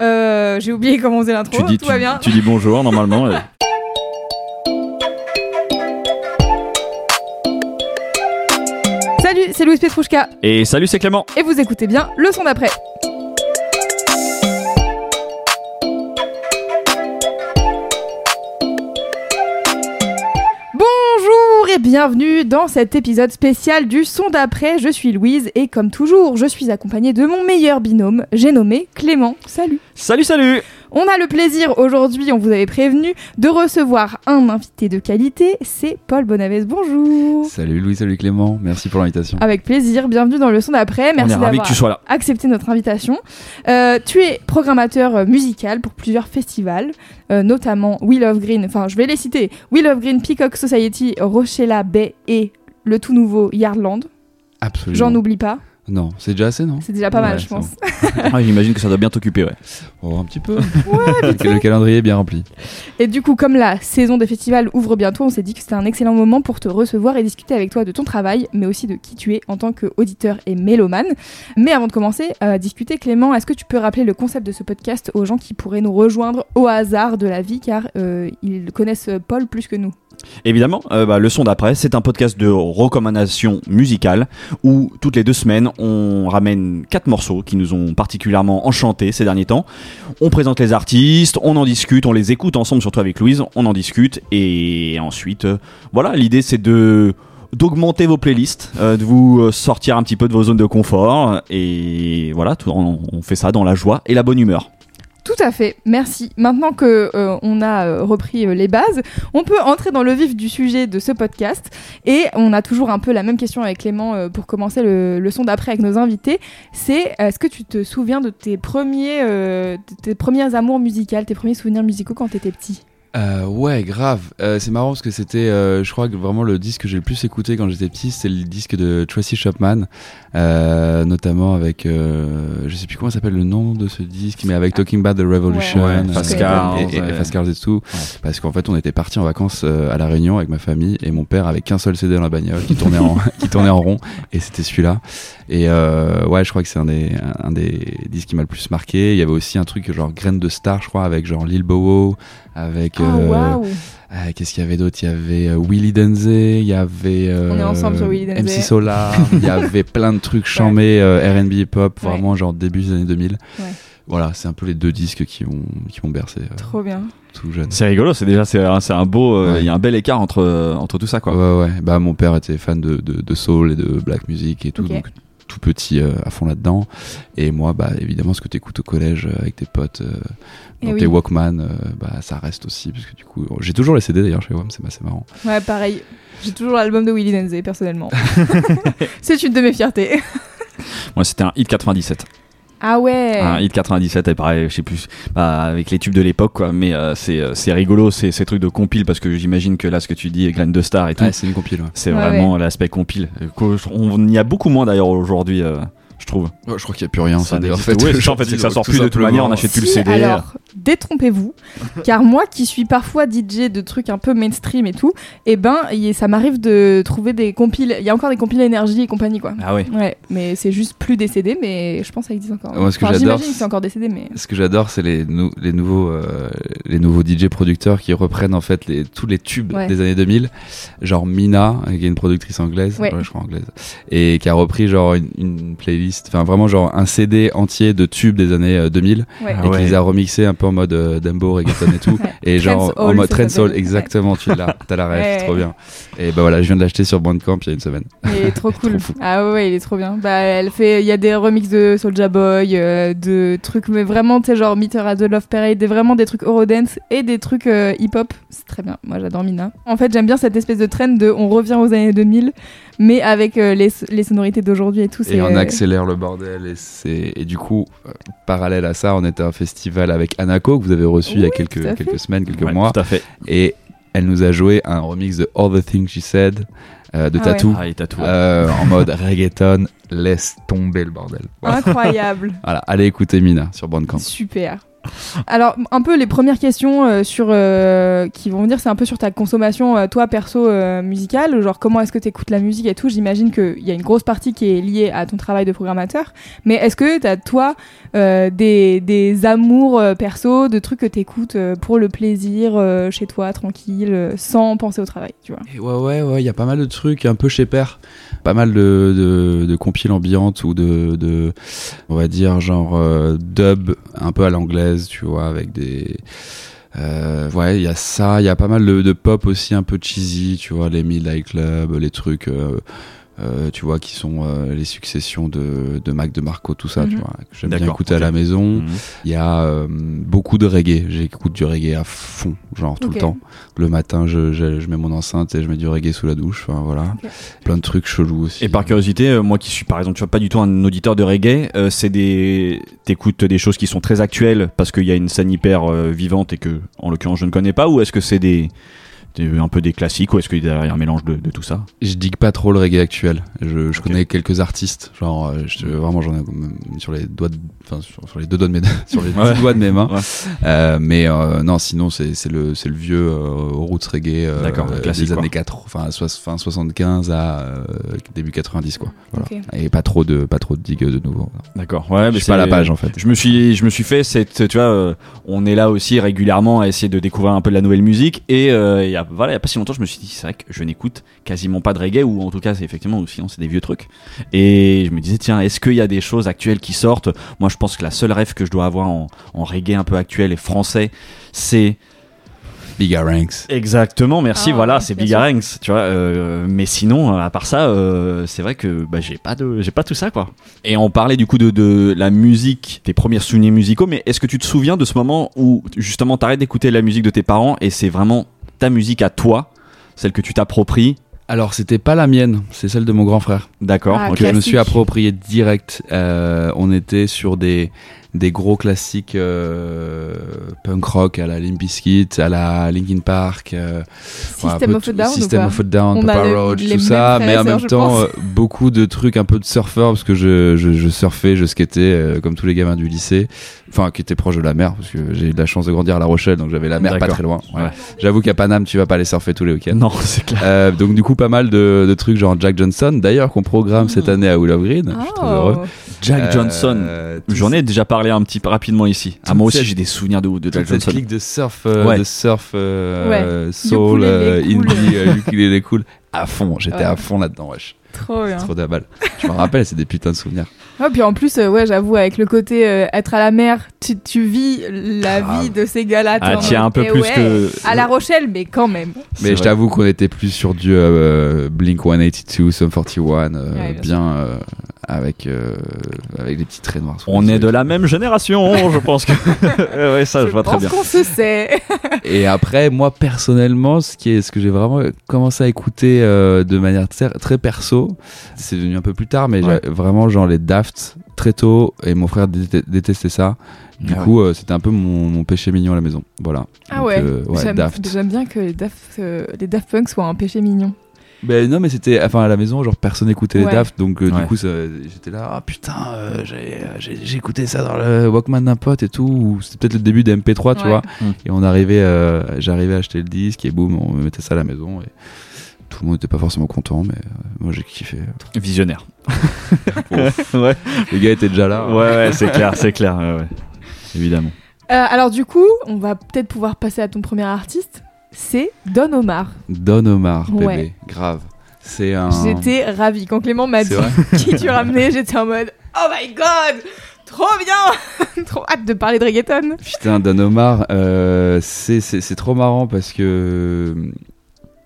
Euh, j'ai oublié comment on faisait l'intro. Tu dis, Tout tu, va bien. tu dis bonjour normalement. et- Salut, c'est Louis Petrouchka Et salut, c'est Clément. et vous écoutez bien le son d'après. Bienvenue dans cet épisode spécial du son d'après. Je suis Louise et comme toujours, je suis accompagnée de mon meilleur binôme, j'ai nommé Clément. Salut. Salut, salut. On a le plaisir aujourd'hui, on vous avait prévenu, de recevoir un invité de qualité, c'est Paul Bonaves. Bonjour. Salut Louis, salut Clément, merci pour l'invitation. Avec plaisir, bienvenue dans le son d'après. Merci d'avoir accepté notre invitation. Euh, tu es programmateur euh, musical pour plusieurs festivals, euh, notamment Will of Green, enfin je vais les citer, Will of Green, Peacock Society, Rochella Bay et le tout nouveau Yardland. Absolument. J'en oublie pas, Non, c'est déjà assez, non c'est déjà pas mal Ouais, je pense. Ah, J'imagine que ça doit bien t'occuper, ouais. Oh, un petit peu. le, le calendrier est bien rempli. Et du coup, comme la saison des festivals ouvre bientôt, on s'est dit que c'était un excellent moment pour te recevoir et discuter avec toi de ton travail, mais aussi de qui tu es en tant qu'auditeur et mélomane. Mais avant de commencer à discuter, Clément, est-ce que tu peux rappeler le concept de ce podcast aux gens qui pourraient nous rejoindre au hasard de la vie, car euh, ils connaissent Paul plus que nous Évidemment, euh, bah, le son d'après, c'est un podcast de recommandation musicale où toutes les deux semaines, on ramène quatre morceaux qui nous ont particulièrement enchantés ces derniers temps. On présente les artistes, on en discute, on les écoute ensemble, surtout avec Louise, on en discute et ensuite, euh, voilà, l'idée c'est d'augmenter vos playlists, euh, de vous sortir un petit peu de vos zones de confort et voilà, on fait ça dans la joie et la bonne humeur. Tout à fait, merci. Maintenant que euh, on a euh, repris euh, les bases, on peut entrer dans le vif du sujet de ce podcast. Et on a toujours un peu la même question avec Clément pour commencer le, son d'après avec nos invités. C'est est-ce que tu te souviens de tes premiers, de tes premiers amours musicales, tes premiers souvenirs musicaux quand t'étais petit? Euh, ouais, grave. Euh, c'est marrant parce que c'était, euh, je crois que vraiment le disque que j'ai le plus écouté quand j'étais petit, c'est le disque de Tracy Chapman, euh, notamment avec, euh, je sais plus comment s'appelle le nom de ce disque, mais avec Talking About the Revolution, Ouais, Ouais, Cars, et, et, ouais. et et tout, parce qu'en fait on était partis en vacances euh, à la Réunion avec ma famille et mon père avait qu'un seul CD dans la bagnole qui tournait en qui tournait en rond et c'était celui-là. Et euh, ouais, je crois que c'est un des un des disques qui m'a le plus marqué. Il y avait aussi un truc genre Graines de Star, je crois, avec genre Lil Bowo, avec Ah euh, euh, qu'est-ce qu'il y avait d'autre? Il y avait euh, Willy Denze, il y avait euh, On est ensemble sur Willy Denze. MC Solar, il y avait plein de trucs chamés euh, R&B hip hop, Ouais. vraiment genre début des années 2000. Ouais. Voilà, c'est un peu les deux disques qui ont qui m'ont bercé euh, Trop bien. tout jeune. C'est rigolo, c'est déjà c'est un, c'est un beau, euh, il Ouais. y a un bel écart entre entre tout ça quoi. Ouais, ouais. Bah, mon père était fan de, de, de soul et de black music et tout, donc tout petit euh, à fond là-dedans. Et moi, bah, évidemment, ce que t'écoutes au collège euh, avec tes potes, euh, Eh dans oui. tes Walkman, euh, bah, ça reste aussi, parce que du coup, j'ai toujours les CD d'ailleurs chez WAM, c'est assez marrant. Ouais, pareil. J'ai toujours l'album de Willy Denze, personnellement. C'est une de mes fiertés. Moi c'était un hit 97. Ah ouais Un hit 97 et pareil, je sais plus, bah, avec les tubes de l'époque quoi, mais euh, c'est euh, c'est rigolo ces, ces trucs de compile parce que j'imagine que là ce que tu dis, Glenn de Star et tout, Ouais, c'est une compile. Ouais. c'est Ouais, vraiment l'aspect compile. On y a beaucoup moins d'ailleurs aujourd'hui, euh, je trouve. Ouais, je crois qu'il n'y a plus rien, ça, n'existe- ouais, c'est ça, en fait, c'est que ça sort plus de toute manière, on achète plus le CD. Alors, détrompez-vous, car moi qui suis parfois DJ de trucs un peu mainstream et tout, eh ben, ça m'arrive de trouver des compiles. Il y a encore des compiles énergie et compagnie, quoi. Ah ouais. Ouais, mais c'est juste plus des CD, mais je pense que ça existe encore. Moi, ce que Enfin, j'adore, j'imagine que c'est encore des CD, mais. Ce que j'adore, c'est les, nou- les nouveaux euh, les nouveaux DJ producteurs qui reprennent en fait les, tous les tubes Ouais. des années 2000, genre Mina, qui est une productrice anglaise, Ouais. je crois anglaise, et qui a repris genre une, une playlist, enfin vraiment genre un CD entier de tubes des années euh, 2000 Ouais. Ah et ouais. qui les a remixés un peu en mode euh, dembo, reggaeton et tout, Ouais. et genre en mode trend soul, exactement, tu l'as, t'as la rêve, Ouais. trop bien. Et bah voilà, je viens de l'acheter sur Bandcamp il y a une semaine. Il est trop cool. Trop ah ouais, il est trop bien. Bah, elle fait, il y a des remixes de Soulja Boy, euh, de trucs, mais vraiment, tu sais, genre Meet Her at the Love Parade, des, vraiment des trucs Eurodance et des trucs euh, hip-hop. C'est très bien. Moi, j'adore Mina. En fait, j'aime bien cette espèce de trend de on revient aux années 2000, mais avec euh, les, les sonorités d'aujourd'hui et tout. Et on accélère le bordel. Et, c'est... et du coup, euh, parallèle à ça, on était à un festival avec Anako, que vous avez reçu il y a quelques, quelques semaines, quelques Ouais, mois. Tout à fait. Et elle nous a joué un remix de All the Things She Said euh, de Ah ouais. Tattoo. Ah, euh, en mode reggaeton, laisse tomber le bordel. Voilà. Incroyable. Voilà, allez écouter Mina sur Bandcamp. Super. Alors, un peu les premières questions euh, sur, euh, qui vont venir, c'est un peu sur ta consommation, euh, toi perso, musicale. Genre, comment est-ce que tu écoutes la musique et tout? J'imagine qu'il y a une grosse partie qui est liée à ton travail de programmateur. Mais est-ce que tu as, toi, des, des amours perso, de trucs que tu écoutes pour le plaisir, chez toi, tranquille, sans penser au travail, tu vois? Ouais, ouais, ouais, il y a pas mal de trucs un peu chez Père. Pas mal de, de, de ou de, de, on va dire, genre dub un peu à l'anglaise, tu vois, avec des. Euh, ouais, il y a ça, il y a pas mal de, pop aussi un peu cheesy, tu vois, les Midnight Club, les trucs. euh, euh, tu vois, qui sont euh, les successions de, de Mac de Marco, tout ça, tu Mhm. vois, que j'aime bien écouter à la maison. Mhm. Il y a euh, beaucoup de reggae. J'écoute du reggae à fond, genre tout le temps. Le matin, je, je, je mets mon enceinte et je mets du reggae sous la douche. Enfin voilà, plein de trucs chelous aussi. Et par curiosité, euh, moi qui suis par exemple, tu vois, pas du tout un auditeur de reggae, euh, c'est des, t'écoutes des choses qui sont très actuelles parce qu'il y a une scène hyper euh, vivante et que, en l'occurrence, je ne connais pas, ou est-ce que c'est des- un peu des classiques, ou est-ce qu'il y a un mélange de, de tout ça? Je digue pas trop le reggae actuel. Je, connais quelques artistes, genre euh, je, vraiment j'en ai euh, sur les doigts, de- enfin sur, sur les deux doigts de mes sur les Ouais. doigts de mes mains. Ouais. Euh, mais euh, non, sinon c'est c'est le c'est le vieux euh, roots reggae euh, euh, des quoi. années 4 enfin fin 75 à euh, début 90 quoi. Voilà. Ok. Et pas trop de pas trop de digue de nouveau. D'accord. Ouais, je mais suis pas à la c'est- page en fait. Je me suis, je me suis fait cette, tu vois, euh, on est là aussi régulièrement à essayer de découvrir un peu de la nouvelle musique et euh, a, voilà, il y a pas si longtemps, je me suis dit, c'est vrai que je n'écoute quasiment pas de reggae ou en tout cas, c'est effectivement, ou sinon c'est des vieux trucs. Et je me disais, tiens, est-ce qu'il y a des choses actuelles qui sortent? Moi, je pense que la seule rêve que je dois avoir en, en reggae un peu actuel et français, c'est Big Ranks. Exactement, merci. Ah, voilà, c'est bien Big sûr. Ranks, tu vois. euh, mais sinon, à part ça, euh, c'est vrai que bah, j'ai pas de, j'ai pas tout ça, quoi. Et on parlait du coup de, de la musique, tes premiers souvenirs musicaux. Mais est-ce que tu te souviens de ce moment où justement t'arrêtes d'écouter la musique de tes parents et c'est vraiment ta musique à toi, celle que tu t'appropries Alors c'était pas la mienne, c'est celle de mon grand frère. D'accord. Ah, ok. que je me suis approprié direct. Euh, on était sur des des gros classiques euh, punk rock à la Limp Bizkit, à la Linkin Park, euh, ouais, System peu of Down System of a Down, Papa Roach, tout ça, mais en même je temps euh, beaucoup de trucs un peu de surfeur parce que je, je, je surfais, je skatais euh, comme tous les gamins du lycée, enfin qui étaient proches de la mer parce que j'ai eu de la chance de grandir à La Rochelle donc j'avais la mer pas très loin. Ouais. Ouais. J'avoue qu'à Paname tu vas pas aller surfer tous les week-ends. Non, c'est clair. Euh, donc du coup pas mal de, de trucs genre Jack Johnson d'ailleurs qu'on programme cette année à Willow Green. Je suis très heureux. Oh. Jack Euh, Johnson. J'en ai déjà un petit peu rapidement ici. Ah, moi aussi, j'ai des souvenirs de, de Jack Johnson. clique de surf, euh, Ouais. de surf, euh, soul, Ukulélé euh, cool. indie, euh, ukulélé cool, à fond. J'étais Ouais. à fond là-dedans, wesh. Trop bien. Trop d'abat. Je me rappelle, c'est des putains de souvenirs. Ouais, puis en plus, euh, ouais, j'avoue, avec le côté euh, être à la mer, tu, tu vis la vie de ces gars-là. Ah, en tiens, un peu plus ouais, que. À La Rochelle, mais quand même. Mais je t'avoue qu'on était plus sur du euh, Blink 182, Sum 41, euh, Ouais, bien bien euh, avec euh, avec des petits traits noirs. On les est de la même génération, je pense que. ouais, ça, je, vois très pense bien. qu'on se sait. Et après, moi personnellement, ce qui est, ce que j'ai vraiment commencé à écouter euh, de manière très, très perso, c'est venu un peu plus tard, mais Ouais. vraiment genre les Daft très tôt, et mon frère déte- détestait ça. Du Ah ouais. coup, euh, c'était un peu mon, mon péché mignon à la maison. Voilà. Ah Donc, ouais, euh, ouais, J'aime Daft. j'aime bien que les Daft, euh, les Daft Punk soient un péché mignon. Ben non, mais c'était, enfin à la maison, genre personne n'écoutait les Ouais. Daft, donc euh, Ouais. du coup, ça- j'étais là, ah putain, euh, j'ai, j'ai, j'ai écouté ça dans le Walkman d'un pote et tout. ou C'était peut-être le début des MP3, tu Ouais. vois. Mm. Et on arrivait, euh, j'arrivais à acheter le disque et boum, on mettait ça à la maison. Et tout le monde n'était pas forcément content, mais euh, moi j'ai kiffé. Visionnaire. ouais, Les gars étaient déjà là. ouais, ouais, c'est clair, c'est clair. ouais, ouais. Évidemment. Euh, alors du coup, on va peut-être pouvoir passer à ton premier artiste. C'est Don Omar. Don Omar, bébé, Ouais. grave. C'est un. J'étais ravie quand Clément m'a dit qui tu ramenais. J'étais en mode Oh my god, trop bien, trop hâte de parler de reggaeton. Putain, Don Omar, euh, c'est, c'est, c'est trop marrant parce que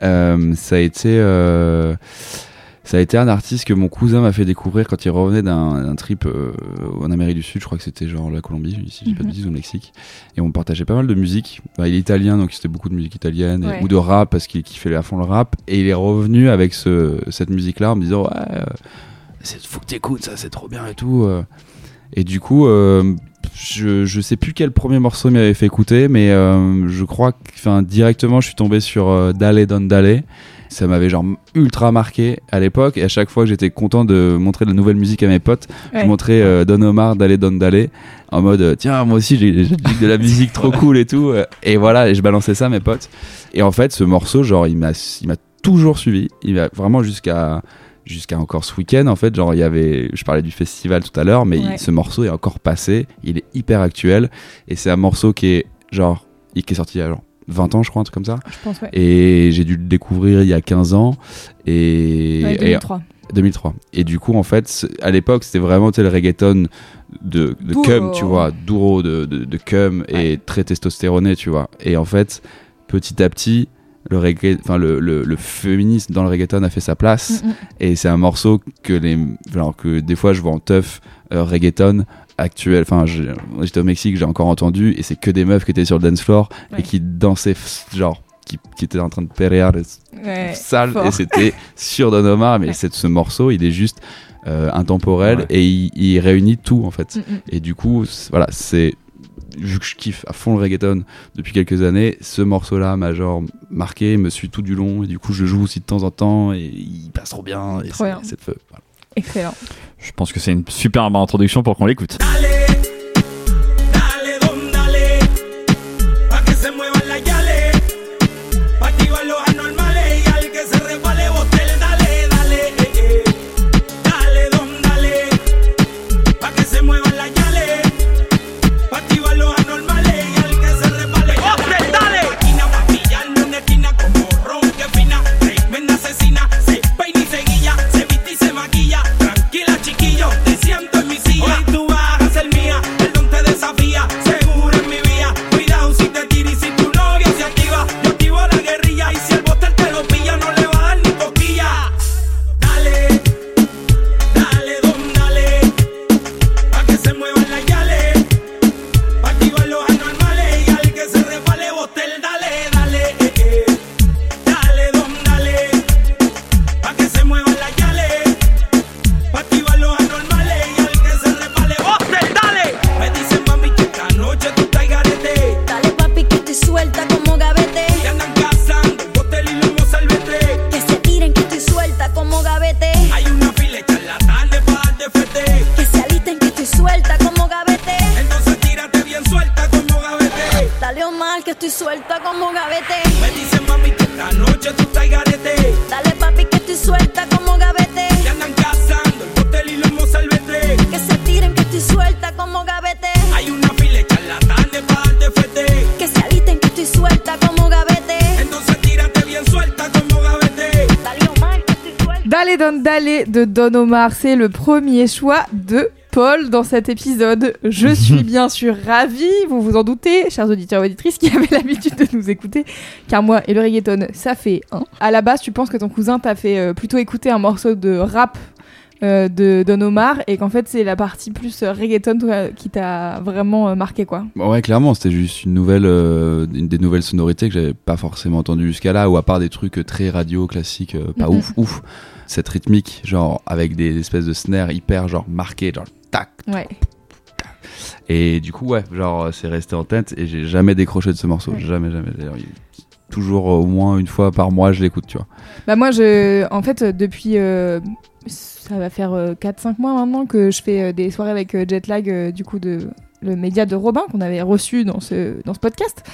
euh, ça a été. euh, Ça a été un artiste que mon cousin m'a fait découvrir quand il revenait d'un trip euh, en Amérique du Sud. Je crois que c'était genre la Colombie, si je dis pas de Mhm. bêtises, ou le Mexique. Et on partageait pas mal de musique. Enfin, il est italien, donc c'était beaucoup de musique italienne et- ou de rap parce qu'il kiffait à fond le rap. Et il est revenu avec ce, cette musique-là en me disant ouais, euh, c'est faut que t'écoutes ça, c'est trop bien et tout. euh. Et du coup, euh, je, je sais plus quel premier morceau il m'avait fait écouter, mais euh, je crois que directement, je suis tombé sur euh, Dale Don Dale. Ça m'avait genre ultra marqué à l'époque. Et à chaque fois que j'étais content de montrer de la nouvelle musique à mes potes, Ouais. je montrais euh, Don Omar, Dale Don Dale, en mode euh, tiens, moi aussi j'ai de la musique trop cool et tout. euh, Et voilà, et je balançais ça à mes potes. Et en fait, ce morceau, genre, il m'a il m'a toujours suivi. Il m'a vraiment jusqu'à jusqu'à encore ce week-end en fait genre il y avait je parlais du festival tout à l'heure mais Ouais. il- ce morceau est encore passé il est hyper actuel et c'est un morceau qui est genre il- qui est sorti il y a genre 20 ans je crois un truc comme ça. Je pense, ouais. et j'ai dû le découvrir il y a 15 ans. Et, Ouais, et- 2003. 2003 et du coup en fait à l'époque c'était vraiment le reggaeton de, cum tu vois duro de, de, de cum et très testostéroné tu vois. Et en fait petit à petit le reggae, enfin le, le, le féminisme dans le reggaeton a fait sa place Mm, mm. et c'est un morceau que les alors que des fois je vois en teuf euh, reggaeton actuel enfin j'étais au Mexique j'ai encore entendu et c'est que des meufs qui étaient sur le dance floor Ouais. et qui dansaient genre qui, qui étaient en train de perrear Ouais, sale fort. et c'était sur Don Omar mais Ouais. ce morceau il est juste euh, intemporel Ouais. et il, il réunit tout en fait Mm, et du coup voilà c'est vu que je kiffe à fond le reggaeton depuis quelques années ce morceau là m'a genre marqué me suit tout du long et du coup je joue aussi de temps en temps et il passe trop bien et Trop c'est bien. c'est de feu voilà. Excellent. Je pense que c'est une superbe introduction pour qu'on l'écoute. Dale, Dale de Don Omar, c'est le premier choix de Paul dans cet épisode. Je suis bien sûr ravie, vous vous en doutez, chers auditeurs et auditrices qui avaient l'habitude de nous écouter, car moi et le reggaeton, ça fait un. À la base, tu penses que ton cousin t'a fait euh, plutôt écouter un morceau de rap euh, de Don Omar et qu'en fait c'est la partie plus euh, reggaeton toi, qui t'a vraiment euh, marqué quoi. Bah ouais clairement c'était juste une nouvelle euh, une des nouvelles sonorités que j'avais pas forcément entendu jusqu'à là ou à part des trucs très radio classiques pas ouf ouf cette rythmique genre avec des espèces de snares hyper genre marquées genre tac Ouais. Et du coup, ouais, genre, c'est resté en tête et j'ai jamais décroché de ce morceau. Ouais. Jamais, jamais. Toujours euh, au moins une fois par mois, je l'écoute, tu vois. Bah moi, je, en fait, euh, depuis, euh, ça va faire 4-5 mois maintenant que je fais euh, des soirées avec euh, Jetlag, euh, du coup, de le média de Robin qu'on avait reçu dans ce, dans ce podcast.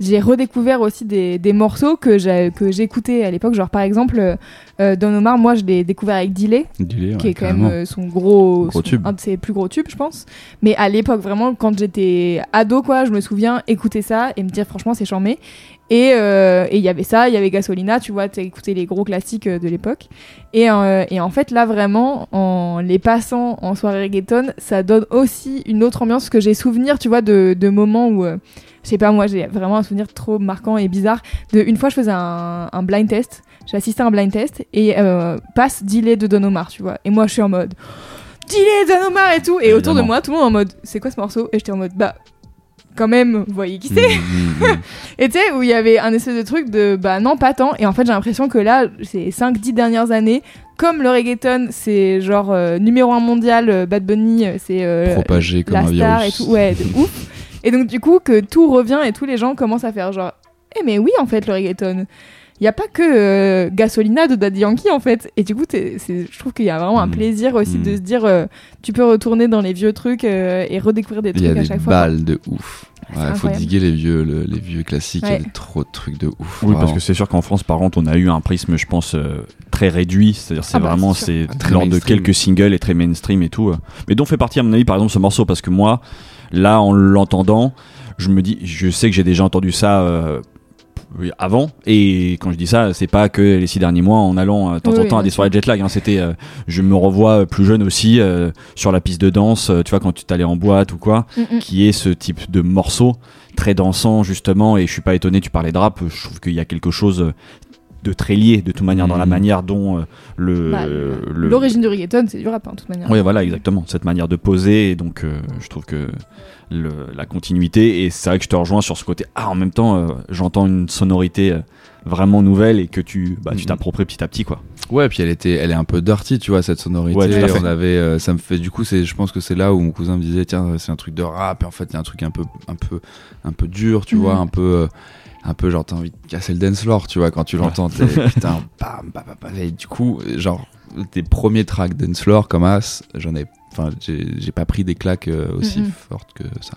J'ai redécouvert aussi des, des morceaux que j'ai- que j'écoutais à l'époque. Genre, par exemple, euh, euh, Don Omar, moi, je l'ai découvert avec Delay, Dilé, qui ouais, est quand même carrément. euh, son gros, Gros son- tube. un de ses plus gros tubes, je pense. Mais à l'époque, vraiment, quand j'étais ado, quoi, je me souviens écouter ça et me dire, franchement, c'est charmé. Et euh, et il y avait ça, il y avait Gasolina, tu vois, t'as écouté les gros classiques euh, de l'époque. Et, euh, et en fait, là, vraiment, en les passant en soirée reggaeton, ça donne aussi une autre ambiance que j'ai souvenir, tu vois, de, de moments où, euh, je sais pas, moi, j'ai vraiment un souvenir trop marquant et bizarre. De une fois, je faisais un, un blind test. j'ai assisté à un blind test et passe Delay de Don Omar, tu vois. Et moi, je suis en mode Delay de Don Omar et tout. Et autour de moi, tout le monde en mode C'est quoi ce morceau? Et j'étais en mode Bah, quand même, vous voyez qui c'est Mm, mm, mm. Et tu sais, où il y avait un espèce de truc de bah non, pas tant. Et en fait, j'ai l'impression que là, ces 5-10 dernières années, comme le reggaeton, c'est genre euh, numéro un mondial, euh, Bad Bunny, euh, c'est euh, Propagé comme la un star virus. et tout. Ouais, de ouf. Et donc, du coup, que tout revient et tous les gens commencent à faire genre, eh, mais oui, en fait, le reggaeton. Il n'y a pas que euh, Gasolina de Daddy Yankee en fait. Et du coup, t'es- c'est- je trouve qu'il y a vraiment un Mm. plaisir aussi Mm. de se dire euh, tu peux retourner dans les vieux trucs euh, et redécouvrir des Il y a trucs à des chaque fois. quoi. balles de ouf. Ouais, faut diguer les vieux, le- les vieux classiques. Il y a des- trop de trucs de ouf. Oui, parce que c'est sûr qu'en France, par contre, on a eu un prisme, je pense, euh, très réduit. C'est-à-dire, c'est Ah bah, vraiment, c'est c'est sûr. Très lors de mainstream. quelques singles et très mainstream et tout. Mais dont fait partie, à mon avis, par exemple, ce morceau, parce que moi, là, en l'entendant, je me dis, je sais que j'ai déjà entendu ça. euh, avant. Et quand je dis ça c'est pas que les six derniers mois en allant euh, de temps Oui, en oui, temps à des soirées jet lag hein, c'était euh, je me revois plus jeune aussi euh, sur la piste de danse euh, tu vois quand tu t'allais en boîte ou quoi Mm, mm. qui est ce type de morceau très dansant justement. Et je suis pas étonné tu parlais de rap je trouve qu'il y a quelque chose de très lié de toute manière dans la Mhm. manière dont euh, le Bah, le- L'origine du reggaeton, c'est du rap, hein, de toute manière. oui voilà exactement cette manière de poser et donc euh, je trouve que le- la continuité et c'est vrai que je te rejoins sur ce côté ah en même temps euh, j'entends une sonorité vraiment nouvelle et que tu bah, tu Mhm. t'appropries petit à petit quoi Ouais, puis elle était, elle est un peu dirty, tu vois, cette sonorité. Ouais, tout à fait. On avait, euh, ça me fait, du coup, c'est, je pense que c'est là où mon cousin me disait, tiens, c'est un truc de rap, et en fait, il y a un truc un peu, un peu, un peu dur, tu Mhm. vois, un peu, euh, un peu genre, t'as envie de casser le dance floor, tu vois, quand tu l'entends, t'es, putain, bam, bam, bam, bam. et du coup, genre, tes premiers tracks dance floor comme As, j'en ai, enfin, j'ai, pas pris des claques euh, aussi fortes que ça.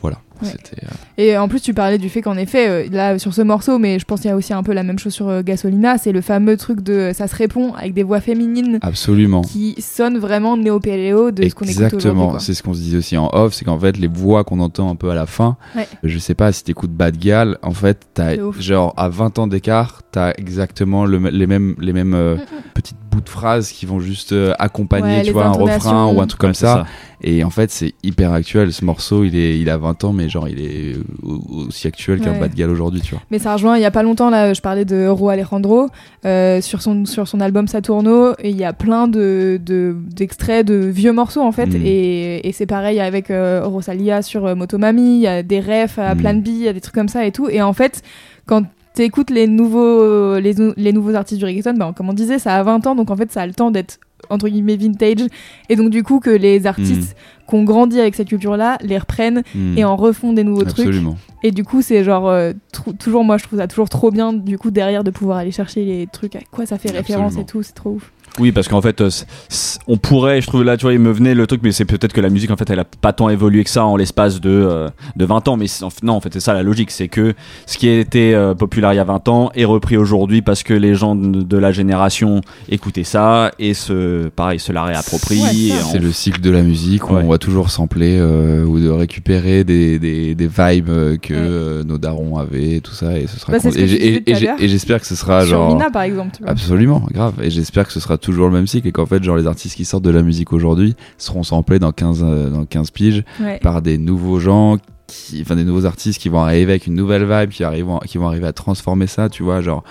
Voilà. Ouais. Euh, Et en plus, tu parlais du fait qu'en effet, euh, là, sur ce morceau, mais je pense qu'il y a aussi un peu la même chose sur euh, Gasolina, c'est le fameux truc de ça se répond avec des voix féminines absolument. qui sonnent vraiment néo-péléo de ce qu'on écoute. Exactement, c'est ce qu'on se disait aussi en off, c'est qu'en fait les voix qu'on entend un peu à la fin, Ouais. je sais pas si t'écoutes Bad Gal, en fait t'as genre à 20 ans d'écart, t'as exactement le, les mêmes, les mêmes euh, Mm, mm. petites bouts de phrases qui vont juste euh, accompagner, Ouais, tu vois, un refrain ou un truc comme ça. Et en fait c'est hyper actuel, ce morceau il est, il a 20 ans mais genre il est au- aussi actuel qu'un Ouais. Bad Gal aujourd'hui, tu vois. Mais ça rejoint, il y a pas longtemps, là, je parlais de Ro Alejandro, euh, sur, son, sur son album Saturno, il y a plein de, de- d'extraits de, vieux morceaux, en fait, Mm. et, et c'est pareil avec euh, Rosalia sur euh, Motomami, il y a des refs à Mm. Plan B, il y a des trucs comme ça et tout, et en fait, quand t'écoutes les nouveaux, les, les nouveaux artistes du reggaeton, bah, comme on disait, ça a 20 ans, donc en fait, ça a le temps d'être entre guillemets vintage et donc du coup que les artistes qui ont grandi avec cette culture là les reprennent Mm. et en refont des nouveaux trucs Absolument. et du coup, c'est genre, euh, toujours, moi, je trouve ça toujours trop bien, du coup, derrière, de pouvoir aller chercher les trucs, à quoi ça fait référence Absolument. et tout, c'est trop ouf. Oui, parce qu'en fait, euh, on pourrait, je trouve là, tu vois, il me venait le truc, mais c'est peut-être que la musique, en fait, elle a pas tant évolué que ça en l'espace de, euh, de 20 ans. Mais non, en fait, c'est ça la logique, c'est que ce qui était euh, populaire il y a 20 ans est repris aujourd'hui parce que les gens de, de la génération écoutaient ça et se, pareil, se la réapproprient. Ouais, C'est le cycle de la musique où Ouais. on va toujours sampler euh, ou de récupérer des, des, des vibes que Ouais. euh, nos darons avaient et tout ça et ce sera Bah, ce et tout j'espère que ce sera Sur genre Mina, par exemple, absolument grave et j'espère que ce sera toujours le même cycle et qu'en fait genre les artistes qui sortent de la musique aujourd'hui seront samplés dans 15 euh, dans 15 piges Ouais. par des nouveaux gens qui enfin des nouveaux artistes qui vont arriver avec une nouvelle vibe qui arrivent qui vont arriver à transformer ça tu vois genre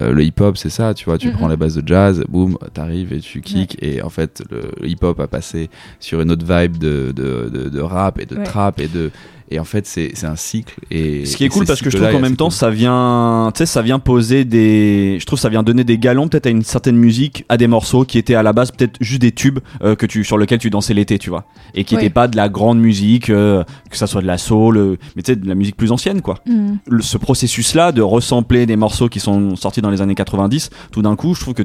euh, le hip hop c'est ça tu vois tu Mhm. prends la base de jazz boum t'arrives et tu kicks et en fait le, le hip hop a passé sur une autre vibe de de, de, de rap et de Ouais. trap et de et en fait c'est c'est un cycle et Ce qui est cool parce que je trouve qu'en même temps cool. ça vient, tu sais, ça vient poser des, je trouve ça vient donner des galons peut-être à une certaine musique, à des morceaux qui étaient à la base peut-être juste des tubes euh, que tu sur lesquels tu dansais l'été, tu vois, et qui Ouais. n'étaient pas de la grande musique, euh, que ça soit de la soul, euh, mais tu sais de la musique plus ancienne quoi. Mm. Le- ce processus-là de resampler des morceaux qui sont sortis dans les années 90, tout d'un coup, je trouve que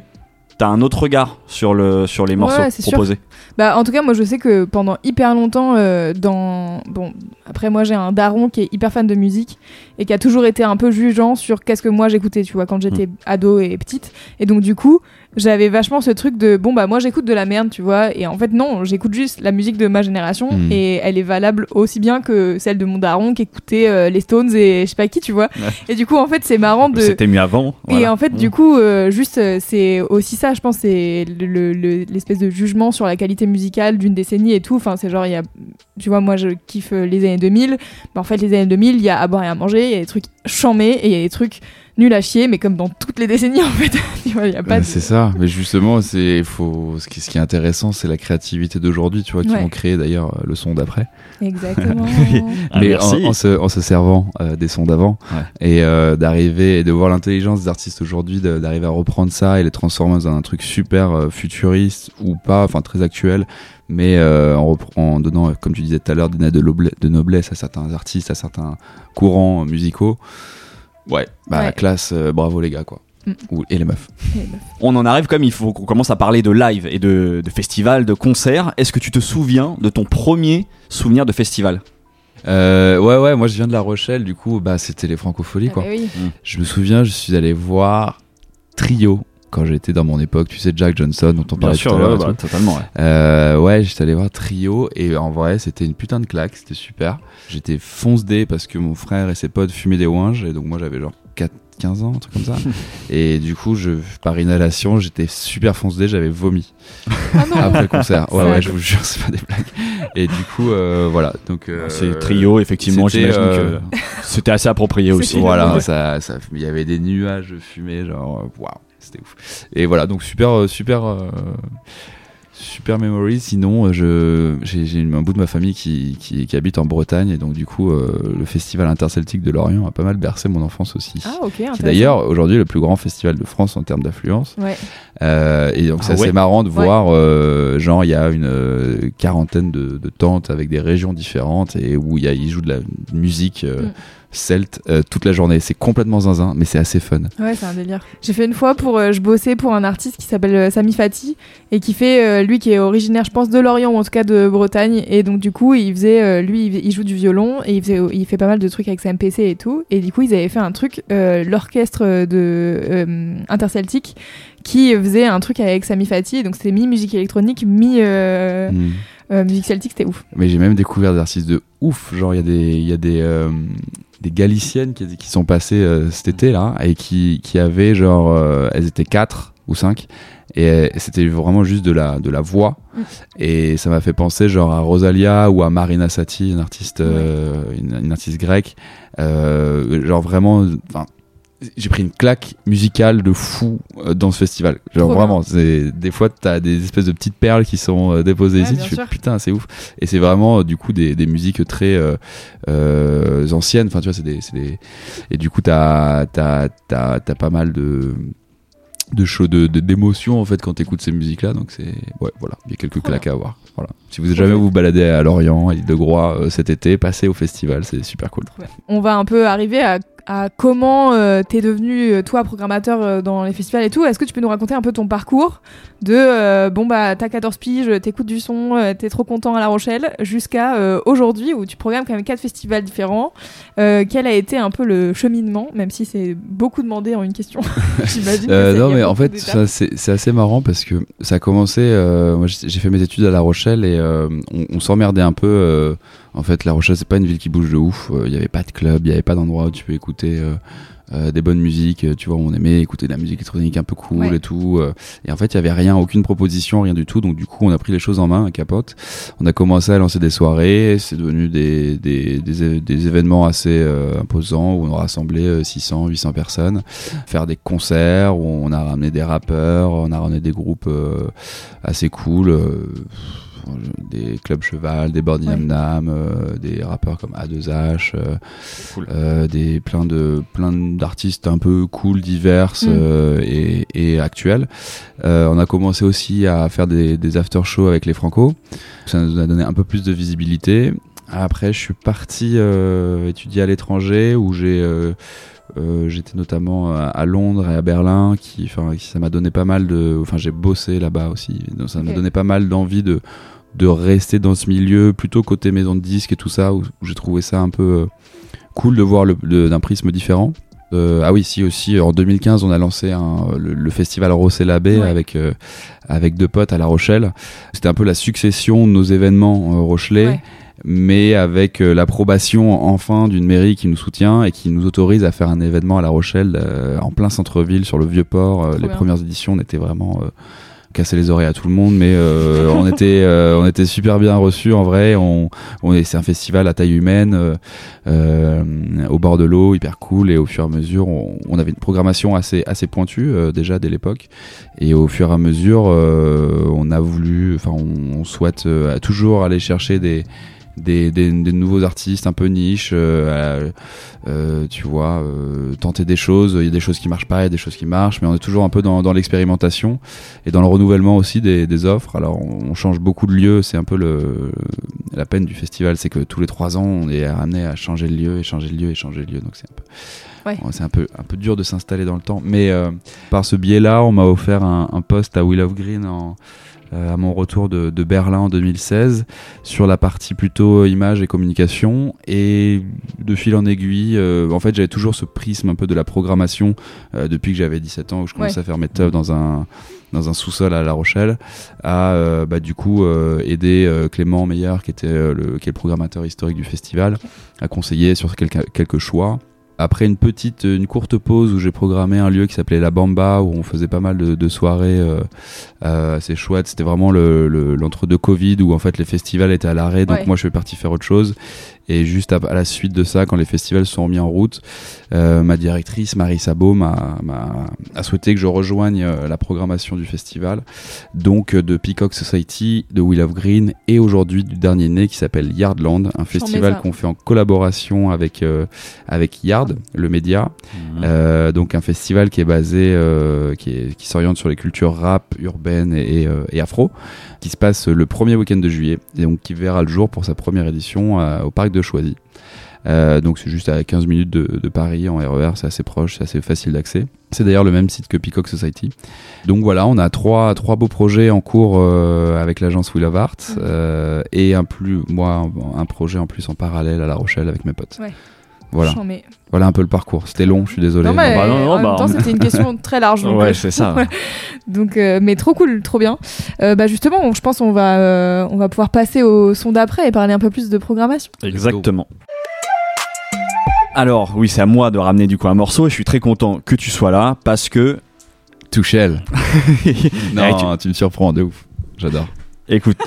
t'as un autre regard sur le sur les morceaux Ouais, sûr. proposés. Bah, en tout cas, moi, je sais que pendant hyper longtemps, euh, dans. Bon, après, moi, j'ai un daron qui est hyper fan de musique et qui a toujours été un peu jugeant sur qu'est-ce que moi j'écoutais, tu vois, quand j'étais ado et petite. Et donc, du coup, j'avais vachement ce truc de bon, bah, moi, j'écoute de la merde, tu vois. Et en fait, non, j'écoute juste la musique de ma génération Mm. et elle est valable aussi bien que celle de mon daron qui écoutait euh, les Stones et je sais pas qui, tu vois. Et du coup, en fait, c'est marrant de. C'était mieux avant. Et en fait, du coup, euh, juste, euh, c'est aussi ça, je pense, c'est le- le- l'espèce de jugement sur la qualité musicale d'une décennie et tout. Enfin, c'est genre, il y a, tu vois, moi, je kiffe les années 2000. Mais en fait, les années 2000, il y a à boire et à manger, il y a des trucs chamés et il y a des trucs nul à chier, mais comme dans toutes les décennies en fait. Y a pas Ouais, de- C'est ça, mais justement, c'est faut. Ce qui, ce qui est intéressant, c'est la créativité d'aujourd'hui, tu vois, qui Ouais. vont créer d'ailleurs euh, le son d'après. Exactement. Ah, mais merci. en, en se, en se servant euh, des sons d'avant Ouais. et euh, d'arriver et de voir l'intelligence des artistes aujourd'hui, d'arriver à reprendre ça et les transformer dans un truc super euh, futuriste ou pas, enfin très actuel, mais euh, en, en donnant, euh, comme tu disais tout à l'heure, des de, de noblesse à certains artistes, à certains courants euh, musicaux. Ouais, bah Ouais. classe, euh, bravo les gars quoi. Mm. Ou, et les meufs. On en arrive comme il faut qu'on commence à parler de live et de, de festival, de concert. Est-ce que tu te souviens de ton premier souvenir de festival? Euh, ouais, ouais, moi je viens de La Rochelle, du coup, bah c'était les francopholies Ah quoi. bah oui. Je me souviens, je suis allé voir Trio quand j'étais dans mon époque, tu sais, Jack Johnson, dont on parlait tout à l'heure. ouais, bah, totalement. ouais. Euh, ouais, j'étais allé voir Trio et en vrai, c'était une putain de claque, c'était super. J'étais fonce-dé parce que mon frère et ses potes fumaient des ouinges et donc moi j'avais genre 4, 15 ans, un truc comme ça. et du coup, je, par inhalation, j'étais super fonce-dé, j'avais vomi Ah non. après le concert. Ouais, ouais, je vous jure, c'est pas des blagues. Et du coup, euh, voilà. Donc, euh, C'est trio, effectivement, c'était, j'imagine euh, que c'était assez approprié aussi. Voilà, Ouais. ça, ça, il y avait des nuages de fumée, genre, waouh, c'était ouf. Et voilà, donc super, euh, super, euh, super memory. Sinon, euh, je, j'ai, un bout de ma famille qui, qui, qui habite en Bretagne, et donc du coup, euh, le festival interceltique de Lorient a pas mal bercé mon enfance aussi. Ah ok. qui d'ailleurs aujourd'hui le plus grand festival de France en termes d'affluence. Ouais. Euh, et donc Ah c'est assez ouais. marrant de Ouais. voir, euh, genre il y a une euh, quarantaine de, de tentes avec des régions différentes et où il ils jouent de la musique euh, Mm. celte euh, toute la journée. C'est complètement zinzin, mais c'est assez fun. Ouais, c'est un délire. J'ai fait une fois pour, euh, je bossais pour un artiste qui s'appelle euh, Sami Fati et qui fait, euh, lui, qui est originaire, je pense, de Lorient ou en tout cas de Bretagne. Et donc du coup, il faisait, euh, lui, il, il joue du violon et il faisait, il fait pas mal de trucs avec sa MPC et tout. Et du coup, ils avaient fait un truc, euh, l'orchestre de euh, interceltique qui faisait un truc avec Sami Fati. Donc c'était mi musique électronique, mi euh, Mm. euh, musique celtique. C'était ouf. Mais j'ai même découvert des artistes de ouf. Genre il y a des, y a des, euh, des galiciennes qui, qui sont passées cet été là et qui, qui avaient genre, elles étaient 4 ou 5 et c'était vraiment juste de la, de la voix. Mm. Et ça m'a fait penser genre à Rosalia ou à Marina Sati, une artiste, euh, une, une artiste grecque. Euh, genre vraiment, enfin, j'ai pris une claque musicale de fou euh, dans ce festival. Genre Trop vraiment, c'est des fois t'as des espèces de petites perles qui sont euh, déposées Ouais, ici. Tu fais putain, c'est ouf. Et c'est vraiment euh, du coup des, des musiques très euh, euh, anciennes. Enfin, tu vois, c'est des. Et du coup, t'as t'as t'as t'as pas mal de de shows de d'émotions en fait quand t'écoutes ces musiques là donc c'est ouais voilà il y a quelques claques à avoir voilà si vous jamais vous baladez à Lorient à l'île de Groix euh, cet été passez au festival c'est super cool On va un peu arriver à, à comment euh, t'es devenu, euh, toi, programmateur euh, dans les festivals et tout. Est-ce que tu peux nous raconter un peu ton parcours de, euh, bon, bah, t'as 14 piges, t'écoutes du son, t'es trop content à La Rochelle, jusqu'à aujourd'hui où tu programmes quand même quatre festivals différents. Quel a été un peu le cheminement, même si c'est beaucoup demandé en une question, j'imagine. que non, mais en fait, c'est assez marrant parce que ça a commencé. moi, j'ai fait mes études à La Rochelle et on, on s'emmerdait un peu. Euh, en fait, La Rochelle, c'est pas une ville qui bouge de ouf. Il y avait pas de club, il y avait pas d'endroit où tu peux écouter. euh, euh, des bonnes musiques, tu vois, on aimait écouter de la musique électronique un peu cool Ouais. et tout. euh, et en fait, il y avait rien, aucune proposition, rien du tout. Donc du coup, on a pris les choses en main à Capote. On a commencé à lancer des soirées. C'est devenu des, des, des, des événements assez euh, imposants où on a rassemblé euh, 600, 800 personnes. Faire des concerts où on a ramené des rappeurs, on a ramené des groupes euh, assez cool. Des clubs cheval, des Bordy Ouais. Nam Nam, euh, des rappeurs comme A2H, euh, Cool. euh, des plein de plein d'artistes un peu cool, diverses Mm. euh, et, et actuels. Euh, on a commencé aussi à faire des, des after shows avec les Franco. Ça nous a donné un peu plus de visibilité. Après, je suis parti euh, étudier à l'étranger où j'ai euh, euh, j'étais notamment à, Londres et à Berlin, qui, enfin, qui- ça m'a donné pas mal de, enfin, j'ai bossé là-bas aussi, donc ça m'a donné pas mal d'envie de de rester dans ce milieu, plutôt côté maison de disques et tout ça, où, j'ai trouvé ça un peu euh, cool de voir d'un prisme différent. Euh, ah oui, si aussi en 2015 on a lancé un, le, le festival Rossé Labé Ouais. avec euh, avec deux potes à La Rochelle. C'était un peu la succession de nos événements euh, rochelais, Ouais. mais avec euh, l'approbation enfin d'une mairie qui nous soutient et qui nous autorise à faire un événement à La Rochelle euh, en plein centre-ville sur le vieux port. Les bien. premières éditions, on était vraiment cassait les oreilles à tout le monde, mais euh, on était euh, on était super bien reçus en vrai. On, on est c'est un festival à taille humaine, euh, au bord de l'eau, hyper cool. Et au fur et à mesure, on, avait une programmation assez assez pointue déjà dès l'époque. Et au fur et à mesure, on a voulu, enfin, on, souhaite toujours aller chercher des des, des, des nouveaux artistes un peu niche, euh, euh, tu vois, euh, tenter des choses. Il y a des choses qui marchent pas, il y a des choses qui marchent, mais on est toujours un peu dans, dans l'expérimentation et dans le renouvellement aussi des, des offres. Alors on, on change beaucoup de lieux, c'est un peu le, la peine du festival, c'est que tous les trois ans on est amené à changer de lieu, et changer de lieu, et changer de lieu. Donc c'est un peu, Ouais. C'est un peu, un peu dur de s'installer dans le temps. Mais euh, par ce biais-là, on m'a offert un, un poste à Will of Green en, euh, à mon retour de, de Berlin en 2016 sur la partie plutôt image et communication. Et de fil en aiguille, euh, en fait, j'avais toujours ce prisme un peu de la programmation euh, depuis que j'avais 17 ans où je commençais Ouais. à faire mes teufs dans un dans un sous-sol à La Rochelle, à euh, bah, du coup euh, aider euh, Clément Meyer, qui était euh, le, qui est le programmateur historique du festival, à conseiller sur quelques, quelques choix. Après une petite, une courte pause où j'ai programmé un lieu qui s'appelait La Bamba, où on faisait pas mal de, de soirées euh, euh, assez chouettes. C'était vraiment le, le- l'entre-deux Covid où en fait les festivals étaient à l'arrêt, donc Ouais. moi je suis parti faire autre chose. Et juste à, à la suite de ça, quand les festivals sont mis en route, euh, ma directrice Marie Sabot m'a, m'a- a souhaité que je rejoigne euh, la programmation du festival, donc euh, de Peacock Society, de Will of Green et aujourd'hui du dernier né qui s'appelle Yardland, un festival qu'on fait en collaboration avec euh, avec Yard, le média. Euh, donc un festival qui est basé, euh, qui, est- qui s'oriente sur les cultures rap, urbaines et, et, euh, et afro, qui se passe le premier week-end de juillet et donc qui verra le jour pour sa première édition euh, au parc de Choisy. Euh, donc c'est juste à 15 minutes de, de Paris en RER, c'est assez proche, c'est assez facile d'accès. C'est d'ailleurs le même site que Peacock Society. Donc voilà, on a trois, trois beaux projets en cours euh, avec l'agence Will of Art euh, et un plus, moi un, un projet en plus en parallèle à La Rochelle avec mes potes. Ouais. Voilà, Chant, mais- voilà un peu le parcours. C'était long, je suis désolé. Non, mais bah non, non, en même bah, temps, c'était une question très large. Donc, Ouais, euh, c'est ça. Donc, euh, mais trop cool, trop bien. Euh, bah justement, on- je pense on va, euh, on va pouvoir passer au son d'après et parler un peu plus de programmation. Exactement. Alors, oui, c'est à moi de ramener du coup un morceau et je suis très content que tu sois là parce que. Touchel. non, tu- tu... me surprends de ouf. J'adore. Écoute,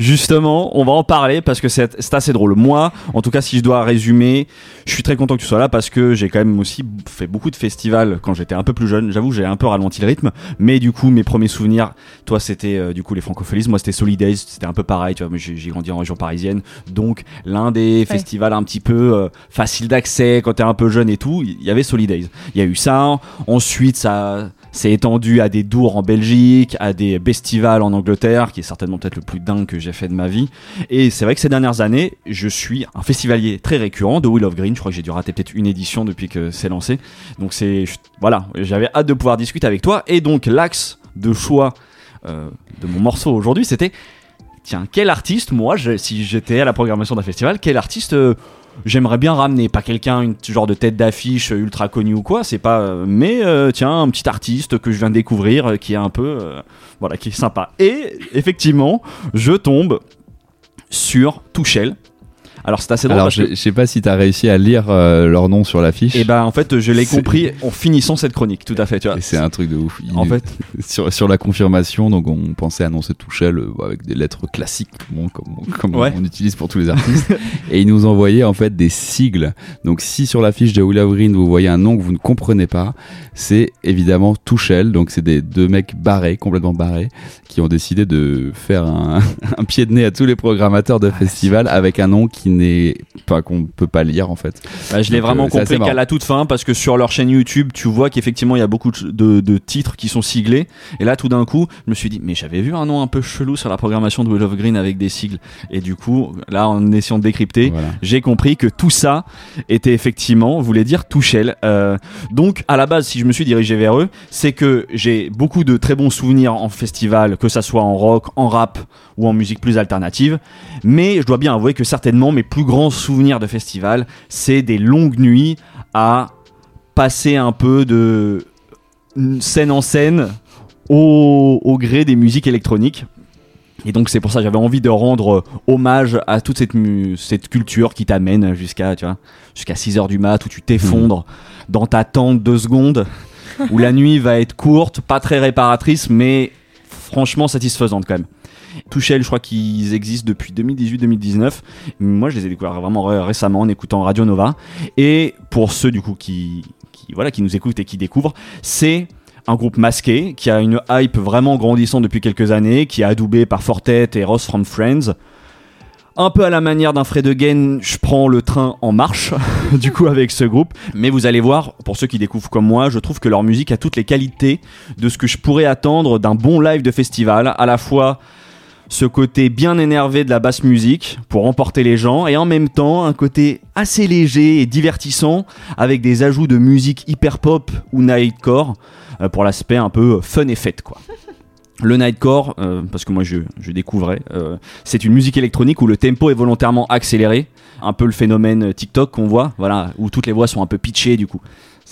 justement, on va en parler parce que c'est assez drôle. Moi, en tout cas, si je dois résumer, je suis très content que tu sois là parce que j'ai quand même aussi fait beaucoup de festivals quand j'étais un peu plus jeune. J'avoue, j'ai un peu ralenti le rythme, mais du coup, mes premiers souvenirs, toi, c'était euh, du coup les francopholies, moi, c'était Solidays, c'était un peu pareil. Tu vois, j'ai grandi en région parisienne, donc l'un des festivals un petit peu euh, facile d'accès quand t'es un peu jeune et tout. Il y avait Solidays. Il y a eu ça. Ensuite, ça s'est étendu à des dours en Belgique, à des festivals en Angleterre, qui est certainement peut-être le plus dingue que j'ai fait de ma vie. Et c'est vrai que ces dernières années, je suis un festivalier très récurrent de Will of Green. Je crois que j'ai dû rater peut-être une édition depuis que c'est lancé. Donc c'est voilà, j'avais hâte de pouvoir discuter avec toi. Et donc l'axe de choix euh, de mon morceau aujourd'hui, c'était tiens quel artiste moi, si j'étais à la programmation d'un festival, quel artiste euh, J'aimerais bien ramener, pas quelqu'un, une genre de tête d'affiche ultra connu ou quoi, c'est pas. euh, mais euh, tiens, un petit artiste que je viens de découvrir, euh, qui est un peu, voilà, qui est sympa. Et effectivement, je tombe sur Touchel. Alors c'est assez drôle Alors, je, que sais pas si t'as réussi à lire euh, leur nom sur l'affiche. et ben en fait je l'ai compris en finissant cette chronique tout à fait tu vois c'est un truc de ouf. Il- en fait sur, sur la confirmation, donc on pensait annoncer Touchel euh, avec des lettres classiques, bon, comme, comme Ouais. on utilise pour tous les artistes. et ils nous envoyaient en fait des sigles. Donc si sur la fiche de Will Green vous voyez un nom que vous ne comprenez pas, c'est évidemment Touchel. Donc c'est des deux mecs barrés, complètement barrés, qui ont décidé de faire un, un pied de nez à tous les programmateurs de festivals avec un nom qui n'est pas qu'on peut pas lire en fait. Bah, je l'ai vraiment euh, compris qu'à la toute fin parce que sur leur chaîne YouTube tu vois qu'effectivement il y a beaucoup de, de- de titres qui sont siglés et là tout d'un coup je me suis dit mais j'avais vu un nom un peu chelou sur la programmation de Will of Green avec des sigles et du coup là en essayant de décrypter Voilà. j'ai compris que tout ça était effectivement voulait dire Touchel. Euh, donc à la base, si je me suis dirigé vers eux, c'est que j'ai beaucoup de très bons souvenirs en festival, que ça soit en rock, en rap ou en musique plus alternative. Mais je dois bien avouer que certainement mes plus grands souvenirs de festival, c'est des longues nuits à passer un peu de scène en scène au, au gré des musiques électroniques. Et donc c'est pour ça que j'avais envie de rendre hommage à toute cette, culture qui t'amène jusqu'à tu vois jusqu'à 6 heures du mat où tu t'effondres dans ta tente deux secondes où la nuit va être courte, pas très réparatrice mais franchement satisfaisante quand même. Touchel, je crois qu'ils existent depuis 2018-2019. Moi, je les ai découverts vraiment ré- récemment en écoutant Radio Nova. Et pour ceux du coup qui, qui voilà qui nous écoutent et qui découvrent, c'est un groupe masqué qui a une hype vraiment grandissante depuis quelques années, qui est adoubé par Fortet et Ross from Friends. Un peu à la manière d'un Fred Again, je prends le train en marche, du coup, avec ce groupe. Mais vous allez voir, pour ceux qui découvrent comme moi, je trouve que leur musique a toutes les qualités de ce que je pourrais attendre d'un bon live de festival. À la fois ce côté bien énervé de la basse musique pour emporter les gens et en même temps un côté assez léger et divertissant avec des ajouts de musique hyper pop ou nightcore euh, pour l'aspect un peu fun et fête quoi. Le nightcore, euh, parce que moi je, je découvrais, euh, c'est une musique électronique où le tempo est volontairement accéléré, un peu le phénomène TikTok qu'on voit, voilà, où toutes les voix sont un peu pitchées du coup.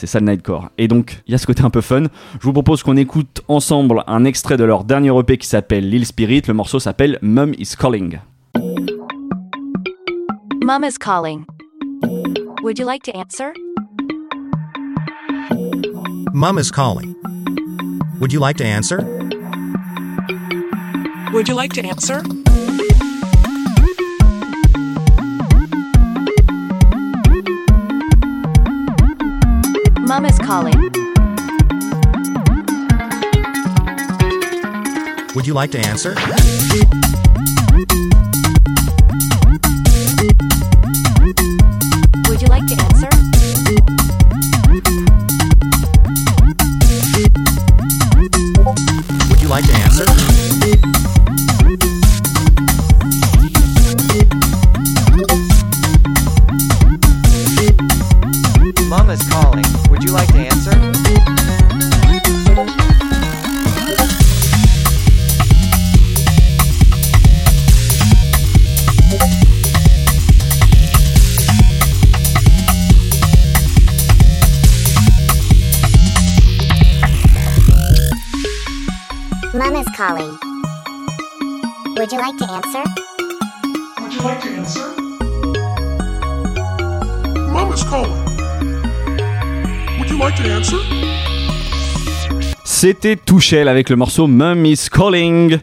C'est ça le nightcore. Et donc, il y a ce côté un peu fun. Je vous propose qu'on écoute ensemble un extrait de leur dernier EP qui s'appelle Lil Spirit. Le morceau s'appelle Mum is Calling. Mom is calling. Would you like to answer? Mom is calling. Would you like to answer? Would you like to answer? Mom is calling. Would you like to answer? C'était Touchel avec le morceau Mum is Calling.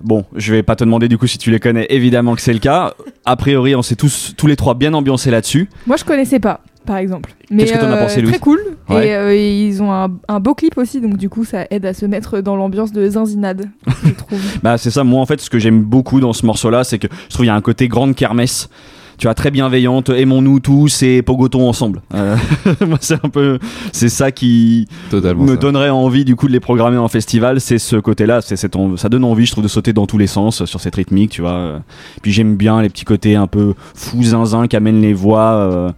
Bon, je vais pas te demander du coup si tu les connais, évidemment que c'est le cas. A priori, on s'est tous, tous les trois bien ambiancés là-dessus. Moi, je connaissais pas, par exemple. Mais Qu'est-ce que t'en as euh, pensé, Louis Très cool. Ouais. Et euh, ils ont un, un beau clip aussi, donc du coup, ça aide à se mettre dans l'ambiance de Zinzinade, je trouve. Bah c'est ça, moi en fait ce que j'aime beaucoup dans ce morceau-là, c'est que je trouve il y a un côté grande kermesse. Tu vois, très bienveillante, aimons-nous tous et pogotons ensemble. Euh, moi c'est un peu, c'est ça qui Totalement. me ça. donnerait envie du coup de les programmer en festival, c'est ce côté-là, c'est ça donne envie, je trouve, de sauter dans tous les sens sur cette rythmique, tu vois. Puis j'aime bien les petits côtés un peu fou zinzin qu'amènent les voix euh,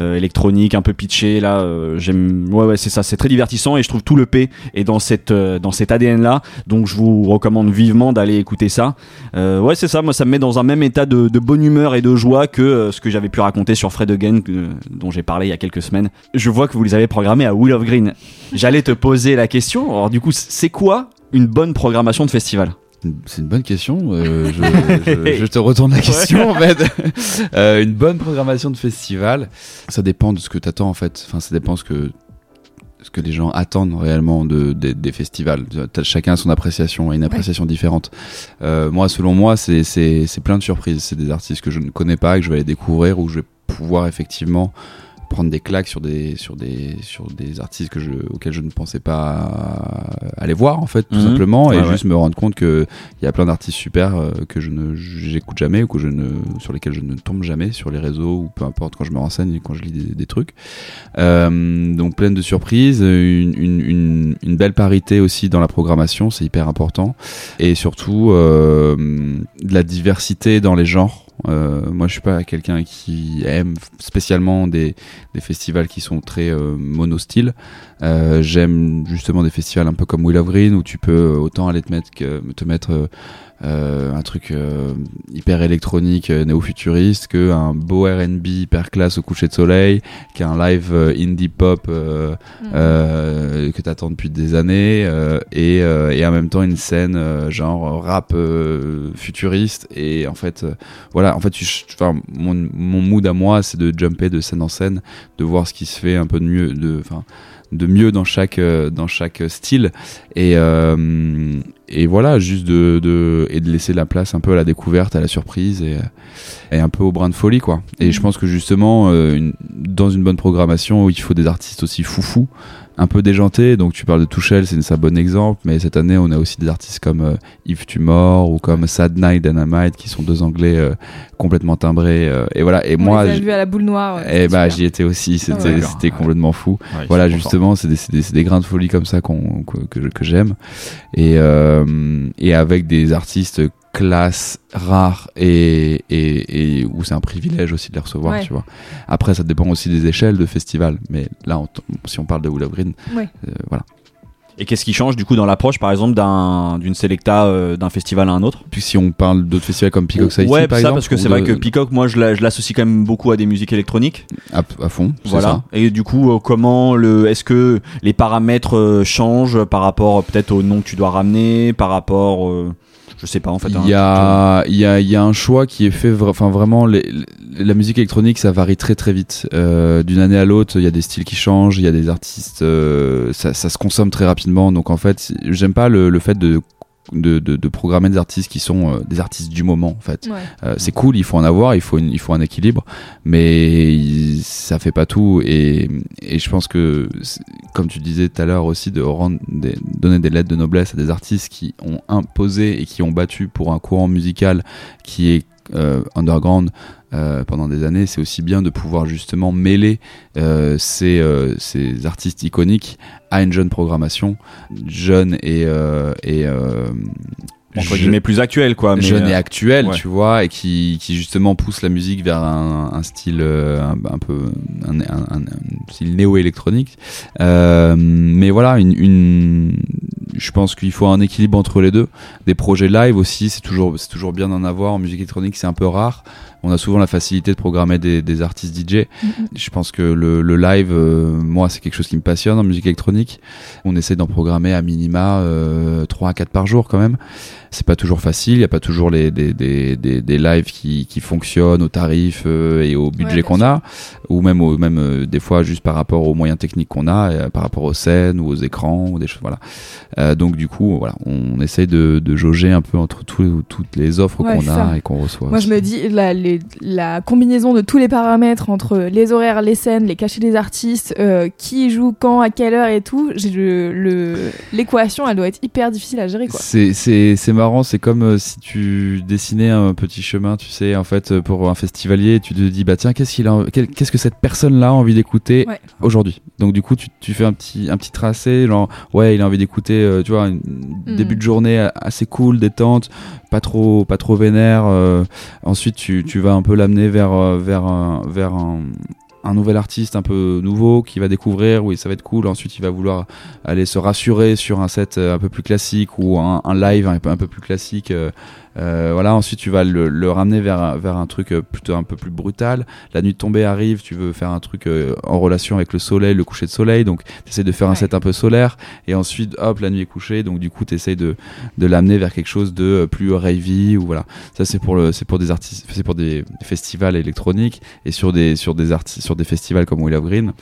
euh, électroniques, un peu pitchées. Là, euh, j'aime, ouais, ouais, c'est ça, c'est très divertissant et je trouve tout le P est dans cette euh, dans cet ADN-là. Donc je vous recommande vivement d'aller écouter ça. Ouais, c'est ça, moi ça me met dans un même état de, bonne humeur et de joie que ce que j'avais pu raconter sur Fred Again, dont j'ai parlé il y a quelques semaines. Je vois que vous les avez programmés à Will of Green. J'allais te poser la question. Alors du coup, c'est quoi une bonne programmation de festival? C'est une bonne question. euh, je, je- je te retourne la question en fait. Euh, une bonne programmation de festival, ça dépend de ce que tu attends en fait. Enfin, ça dépend ce que ce que les gens attendent réellement de, des- des festivals. Chacun a son appréciation et une appréciation différente. Euh, moi, selon moi, c'est plein de surprises. C'est des artistes que je ne connais pas, que je vais aller découvrir, où je vais pouvoir effectivement prendre des claques sur des sur des sur des artistes que je auxquels je ne pensais pas aller voir en fait tout Mhm. simplement et Ouais, ouais. juste me rendre compte que il y a plein d'artistes super euh, que je ne j'écoute jamais ou que je ne sur lesquels je ne tombe jamais sur les réseaux ou peu importe quand je me renseigne quand je lis des, des trucs euh, donc pleine de surprises une, une, une, une belle parité aussi dans la programmation c'est hyper important et surtout euh, de la diversité dans les genres euh, moi, je suis pas quelqu'un qui aime spécialement des, festivals qui sont très euh, monostyles. Euh, J'aime justement des festivals un peu comme Will of Green où tu peux autant aller te mettre, que, te mettre euh, un truc euh, hyper électronique, euh, néo-futuriste, que un beau R&B hyper classe au coucher de soleil, qu'un live euh, indie pop euh, euh, que t'attends depuis des années, euh, et, euh, et en même temps une scène genre rap euh, futuriste. Et en fait, voilà, en fait, tu, enfin, mon, mon mood à moi, c'est de jumper de scène en scène, de voir ce qui se fait un peu de mieux, de, enfin, de mieux dans chaque euh, dans chaque style. Et euh, et voilà juste de, de et de laisser la place un peu à la découverte à la surprise et, et un peu au brin de folie quoi. Et je pense que justement euh, une- dans une bonne programmation il faut des artistes aussi foufous un peu déjantés donc tu parles de Touchel c'est un bon exemple mais cette année on a aussi des artistes comme euh, Yves Tumor ou comme Sad Night Dynamite qui sont deux anglais euh, complètement timbrés euh, et voilà et On moi les a j- vus à la boule noire. ouais, eh c'était bah j'y étais aussi, c'était ouais. c'était complètement fou. Voilà justement, c'est des, c'est des, grains de folie comme ça qu'on que, que, je- que j'aime et euh, et avec des artistes classe rares et, et, et où c'est un privilège aussi de les recevoir, Ouais. tu vois. Après, ça dépend aussi des échelles de festival, mais là, on si on parle de Willow Green, Ouais. euh, voilà. Et qu'est-ce qui change du coup dans l'approche, par exemple, d'un- d'une selecta euh, d'un festival à un autre? Puis si on parle d'autres festivals comme Peacock Society, Ouais, par ça exemple, parce que c'est vrai que Peacock, moi, je la- je l'associe quand même beaucoup à des musiques électroniques. à, à fond, Voilà. ça. Et du coup, euh, comment le, est-ce que les paramètres changent par rapport peut-être au nom que tu dois ramener, par rapport, euh, je sais pas en fait. hein, Il y a, il y, a, il y a un choix qui est fait, enfin vraiment, les- les- la musique électronique, ça varie très très vite. Euh, D'une année à l'autre, il y a des styles qui changent, il y a des artistes, euh, ça, ça se consomme très rapidement. Donc en fait, j'aime pas le, le fait de, de, de, de programmer des artistes qui sont euh, des artistes du moment, en fait. Ouais. Euh, c'est cool, il faut en avoir, il faut, une- il faut un équilibre, mais il- ça fait pas tout. Et, et je pense que, comme tu disais tout à l'heure aussi, de rendre des- donner des lettres de noblesse à des artistes qui ont imposé et qui ont battu pour un courant musical qui est underground euh, pendant des années, c'est aussi bien de pouvoir justement mêler euh, ces, euh, artistes iconiques à une jeune programmation, jeune et, euh, euh, entre je- guillemets plus actuel quoi. Mais, jeune et euh, actuel, ouais. tu vois, et qui, qui justement pousse la musique vers un, un style euh, un, un peu un, un- un- un style néo-électronique. Euh, mais voilà, une, une, je pense qu'il faut un équilibre entre les deux. Des projets live aussi, c'est toujours, c'est toujours bien d'en avoir. En musique électronique, c'est un peu rare. On a souvent la facilité de programmer des, des artistes DJ. Je pense que le, le live, euh, moi, c'est quelque chose qui me passionne en musique électronique. On essaie d'en programmer à minima euh, 3 à 4 par jour quand même. C'est pas toujours facile, il n'y a pas toujours les, des, des, des, des lives qui, qui fonctionnent au tarif euh, et au budget qu'on a, ou même, au, même euh, des fois juste par rapport aux moyens techniques qu'on a, euh, par rapport aux scènes ou aux écrans, ou des choses, voilà. Donc du coup, voilà, on essaye de, de jauger un peu entre tous- toutes les offres Ouais, qu'on a ça. et qu'on reçoit. Moi, je me dis, la, les- la combinaison de tous les paramètres entre les horaires, les scènes, les cachets des artistes, qui joue quand, à quelle heure et tout, j'ai le- le- l'équation, elle doit être hyper difficile à gérer, c'est marrant, c'est comme euh, si tu dessinais un petit chemin, tu sais, en fait, euh, pour un festivalier, tu te dis, bah tiens, qu'est-ce, qu'il a, qu'est-ce que cette personne-là a envie d'écouter Ouais. aujourd'hui? Donc du coup, tu, tu fais un petit, un petit tracé, genre, ouais, il a envie d'écouter, euh, tu vois, un Mm. début de journée assez cool, détente, pas trop, pas trop vénère. euh, ensuite, tu, tu vas un peu l'amener vers, vers, un, vers un, un nouvel artiste un peu nouveau qui va découvrir, oui, ça va être cool. Ensuite, il va vouloir aller se rassurer sur un set euh, un peu plus classique ou un, un live un peu, un peu plus classique. euh, euh, voilà, ensuite tu vas le, le ramener vers, un- vers un truc plutôt un peu plus brutal. La nuit tombée arrive, tu veux faire un truc euh, en relation avec le soleil, le coucher de soleil, donc tu essaies de faire un set un peu solaire. Et ensuite, hop, la nuit est couchée, donc du coup tu essaies de, de l'amener vers quelque chose de euh, plus ravey ou voilà. Ça c'est pour le, c'est pour des artistes, c'est pour des festivals électroniques et sur des, sur des artistes, sur des festivals comme Will of Green.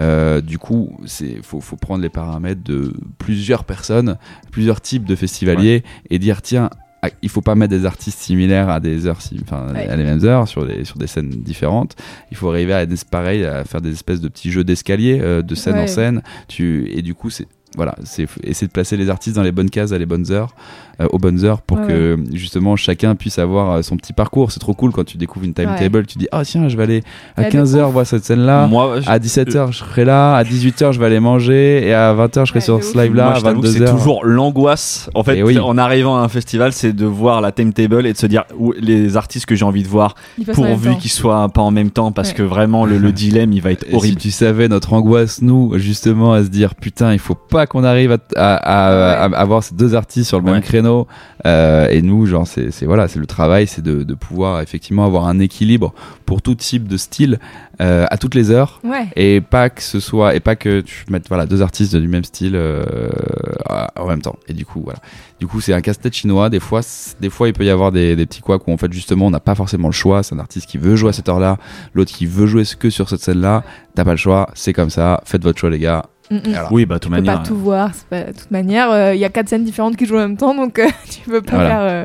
Euh, du coup, c'est faut, faut prendre les paramètres de plusieurs personnes, plusieurs types de festivaliers et dire tiens. ah, Il faut pas mettre des artistes similaires à des heures, enfin Ouais. à les mêmes heures sur des sur des scènes différentes. Il faut arriver à être pareil, à faire des espèces de petits jeux d'escalier euh, de scène en scène. Tu et du coup c'est voilà, c'est essayer de placer les artistes dans les bonnes cases à les bonnes heures, euh, aux bonnes heures pour Ouais, que justement chacun puisse avoir euh, son petit parcours. C'est trop cool quand tu découvres une timetable, tu dis ah tiens je vais aller à Elle est 15h ouf. voir cette scène là. Moi, je- À 17h, je serai là. À 18h, je vais aller manger. Et à 20h, je serai Ouais, sur ce ouf. live-là. Moi, À je t'avoue que 22h. c'est toujours l'angoisse. En fait, oui. en arrivant à un festival, c'est de voir la timetable et de se dire où les artistes que j'ai envie de voir, pourvu qu'ils soient pas en même temps, parce Ouais. que vraiment le, le dilemme, il va être Et si horrible. tu savais notre angoisse, nous, justement, à se dire putain, il faut pas qu'on arrive à, à, à- à avoir ces deux artistes sur le Ouais. même créneau. Euh, et nous, genre, c'est voilà, c'est le travail, c'est de, de pouvoir effectivement avoir un équilibre pour tout type de style euh, à toutes les heures. Ouais. Et pas que ce soit, et pas que tu mettes voilà deux artistes du même style euh, en même temps. Et du coup, voilà. Du coup, c'est un casse-tête chinois. Des fois, des fois, il peut y avoir des, des petits couacs où en fait justement, on n'a pas forcément le choix. C'est un artiste qui veut jouer à cette heure-là, l'autre qui veut jouer que sur cette scène-là. T'as pas le choix. C'est comme ça. Faites votre choix, les gars. Voilà. Oui, bah, de toute Tu peux manière. pas tout voir. c'est pas- De toute manière, euh, il y a quatre scènes différentes qui jouent en même temps, donc euh, tu peux pas Voilà. faire. euh,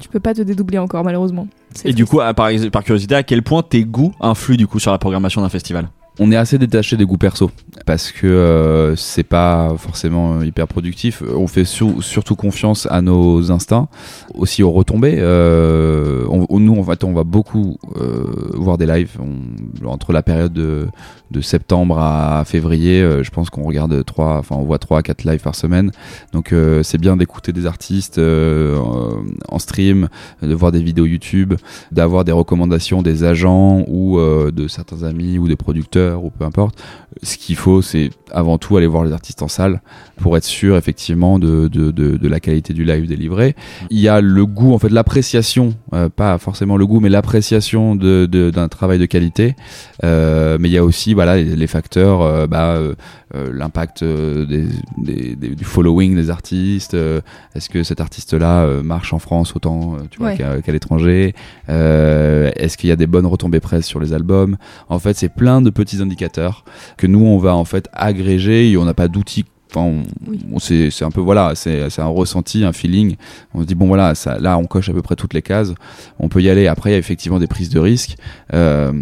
tu peux pas te dédoubler encore, malheureusement. Et du coup, à- par, par curiosité, à quel point tes goûts influent du coup sur la programmation d'un festival? On est assez détaché des goûts perso parce que euh, c'est pas forcément hyper productif. On fait sur- surtout confiance à nos instincts, aussi aux retombées. Euh, nous, en fait, on va beaucoup euh, voir des lives entre la période de, de septembre à février. je pense qu'on regarde trois, enfin, on voit trois à quatre lives par semaine. Donc, c'est bien d'écouter des artistes en stream, de voir des vidéos YouTube, d'avoir des recommandations des agents ou de certains amis ou des producteurs ou peu importe. Ce qu'il faut, c'est avant tout aller voir les artistes en salle pour être sûr effectivement de, de, de, de la qualité du live délivré. Il y a le goût, en fait, l'appréciation, euh, pas forcément le goût, mais l'appréciation de- de- d'un travail de qualité. Euh, mais il y a aussi voilà, les, les facteurs, euh, bah, l'impact des, des- des- du following des artistes. Est-ce que cet artiste-là marche en France autant tu vois, Ouais. qu'à l'étranger? Est-ce qu'il y a des bonnes retombées presse sur les albums? En fait, c'est plein de petits indicateurs que nous on va en fait agréger et on n'a pas d'outils. Enfin, on, Oui. on- c'est c'est un peu voilà, c'est c'est un ressenti, un feeling. On se dit bon voilà, ça, là on coche à peu près toutes les cases. On peut y aller. Après, il y a effectivement des prises de risques. Euh,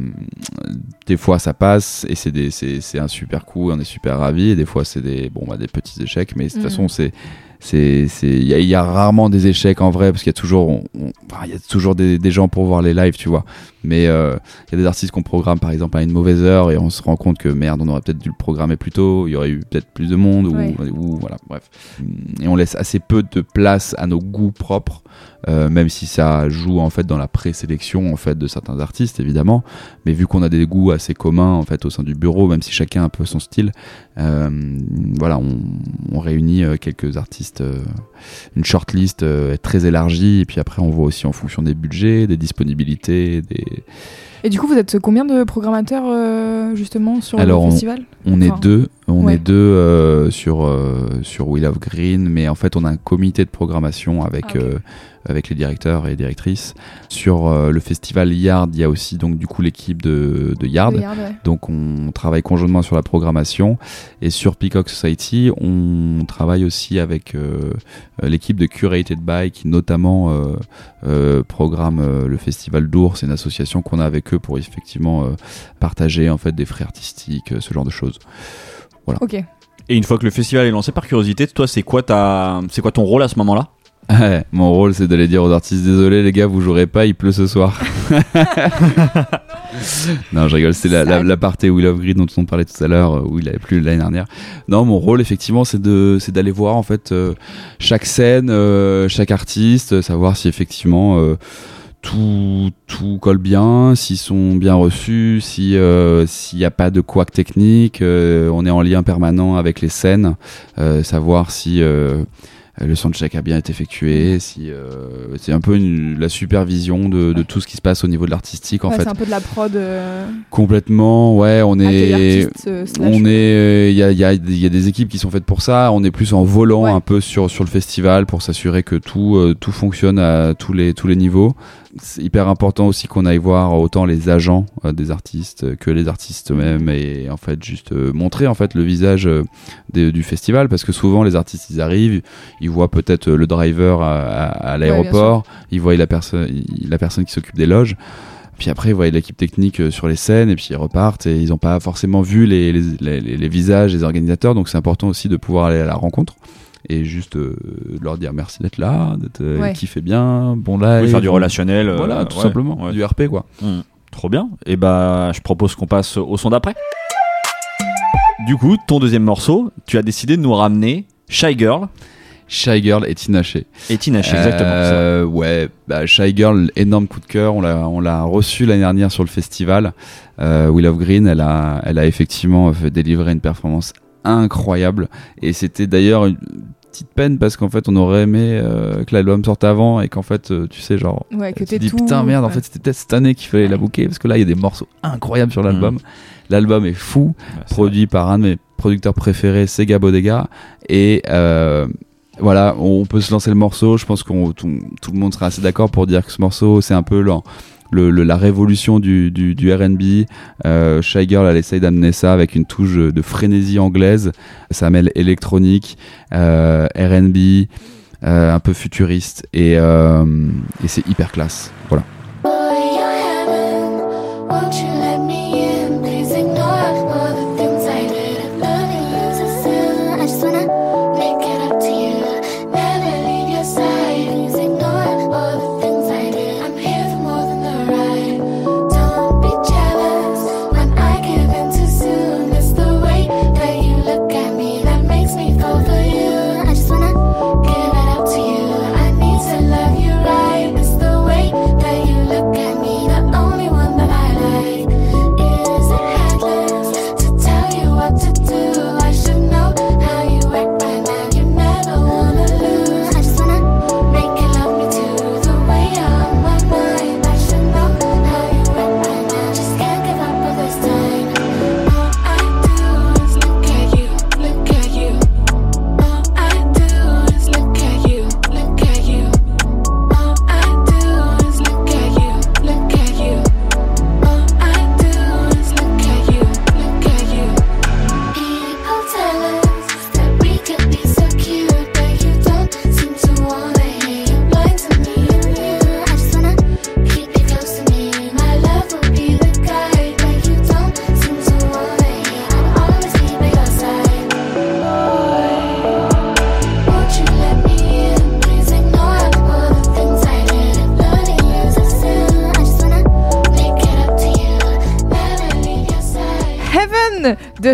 des fois ça passe et c'est des c'est c'est un super coup, on est super ravi. Et des fois c'est des bon bah, des petits échecs, mais de toute Mhm. façon c'est c'est c'est il y, y a rarement des échecs en vrai parce qu'il y a toujours il y a toujours des, des gens pour voir les lives tu vois. Mais euh, il y a des artistes qu'on programme par exemple à une mauvaise heure et on se rend compte que merde on aurait peut-être dû le programmer plus tôt il y aurait eu peut-être plus de monde ou, ou voilà bref. Et on laisse assez peu de place à nos goûts propres euh, même si ça joue en fait dans la présélection en fait de certains artistes évidemment. Mais vu qu'on a des goûts assez communs en fait au sein du bureau même si chacun a un peu son style euh, voilà on, on réunit euh, quelques artistes une shortlist très élargie. Et puis après on voit aussi en fonction des budgets des disponibilités des Et du coup, vous êtes combien de programmateurs euh, justement sur Alors, le festival? on est Enfin, deux. On ouais. est deux euh, sur euh, sur Wheel of Green. Mais en fait on a un comité de programmation avec Ah. Avec les directeurs et directrices sur euh, le festival Yard il y a aussi donc du coup l'équipe de, de Yard de Yard, ouais. donc on travaille conjointement sur la programmation et sur Peacock Society on travaille aussi avec euh, l'équipe de Curated By qui notamment euh, euh, programme euh, le festival d'Ours, c'est une association qu'on a avec eux pour effectivement euh, partager en fait des frais artistiques, ce genre de choses. Ok. Et une fois que le festival est lancé, par curiosité, toi, c'est quoi ta, c'est quoi ton rôle à ce moment-là? Ouais, Mon rôle c'est d'aller dire aux artistes désolé les gars vous jouerez pas il pleut ce soir. non je rigole c'est la, la, la partie Will of Green dont on parlait tout à l'heure euh, où il avait plu l'année dernière. Non mon rôle effectivement c'est de c'est d'aller voir en fait euh, chaque scène euh, chaque artiste savoir si effectivement euh, tout, tout colle bien, s'ils sont bien reçus, si euh, s'il n'y a pas de couac technique, euh, on est en lien permanent avec les scènes, euh, savoir si le soundcheck a bien été effectué, si euh, c'est un peu une- la supervision de, de tout ce qui se passe au niveau de l'artistique en Ouais, fait. C'est un peu de la prod. euh, Complètement, ouais, on est, euh, on est, il y a, y a- y a des équipes qui sont faites pour ça. On est plus en volant Ouais. un peu sur sur le festival pour s'assurer que tout euh, tout fonctionne à tous les tous les niveaux. C'est hyper important aussi qu'on aille voir autant les agents euh, des artistes que les artistes eux-mêmes et en fait juste euh, montrer en fait le visage euh, des- du festival parce que souvent les artistes ils arrivent, ils voient peut-être euh, le driver à, à- à l'aéroport, ils voient la personne la personne qui s'occupe des loges. Puis après, ils voient l'équipe technique euh, sur les scènes et puis ils repartent et ils n'ont pas forcément vu les- les- les visages des organisateurs. Donc c'est important aussi de pouvoir aller à la rencontre et juste euh, leur dire merci d'être là, d'être euh, Ouais. kiffez bien, bon live. Oui, faire du relationnel. euh, Voilà, tout ouais, simplement, ouais. du RP quoi. Hmm, Trop bien. Et bah, je propose qu'on passe au son d'après. Du coup, ton deuxième morceau, tu as décidé de nous ramener Shy Girl Shy Girl et Tina Shea. et Tina Shea, exactement. ouais, bah, Shy Girl, énorme coup de cœur. On l'a, on l'a reçu l'année dernière sur le festival. Euh, Will of Green, elle a, elle a effectivement fait délivrer une performance incroyable. Et c'était d'ailleurs une petite peine parce qu'en fait, on aurait aimé euh, que l'album sorte avant et qu'en fait, euh, tu sais, genre, Ouais, que tu dis tout. putain merde, en fait, c'était peut-être cette année qu'il fallait la booker parce que là, il y a des morceaux incroyables sur l'album. L'album est fou produit par un de mes producteurs préférés, Sega Bodega. Et euh, voilà, on peut se lancer le morceau. Je pense qu'on tout, tout le monde sera assez d'accord pour dire que ce morceau, c'est un peu l'en- la révolution du, du, R&B. Euh, Shy Girl, elle essaye d'amener ça avec une touche de frénésie anglaise. Ça mêle électronique, euh, R&B, euh, un peu futuriste et, et c'est hyper classe. Voilà.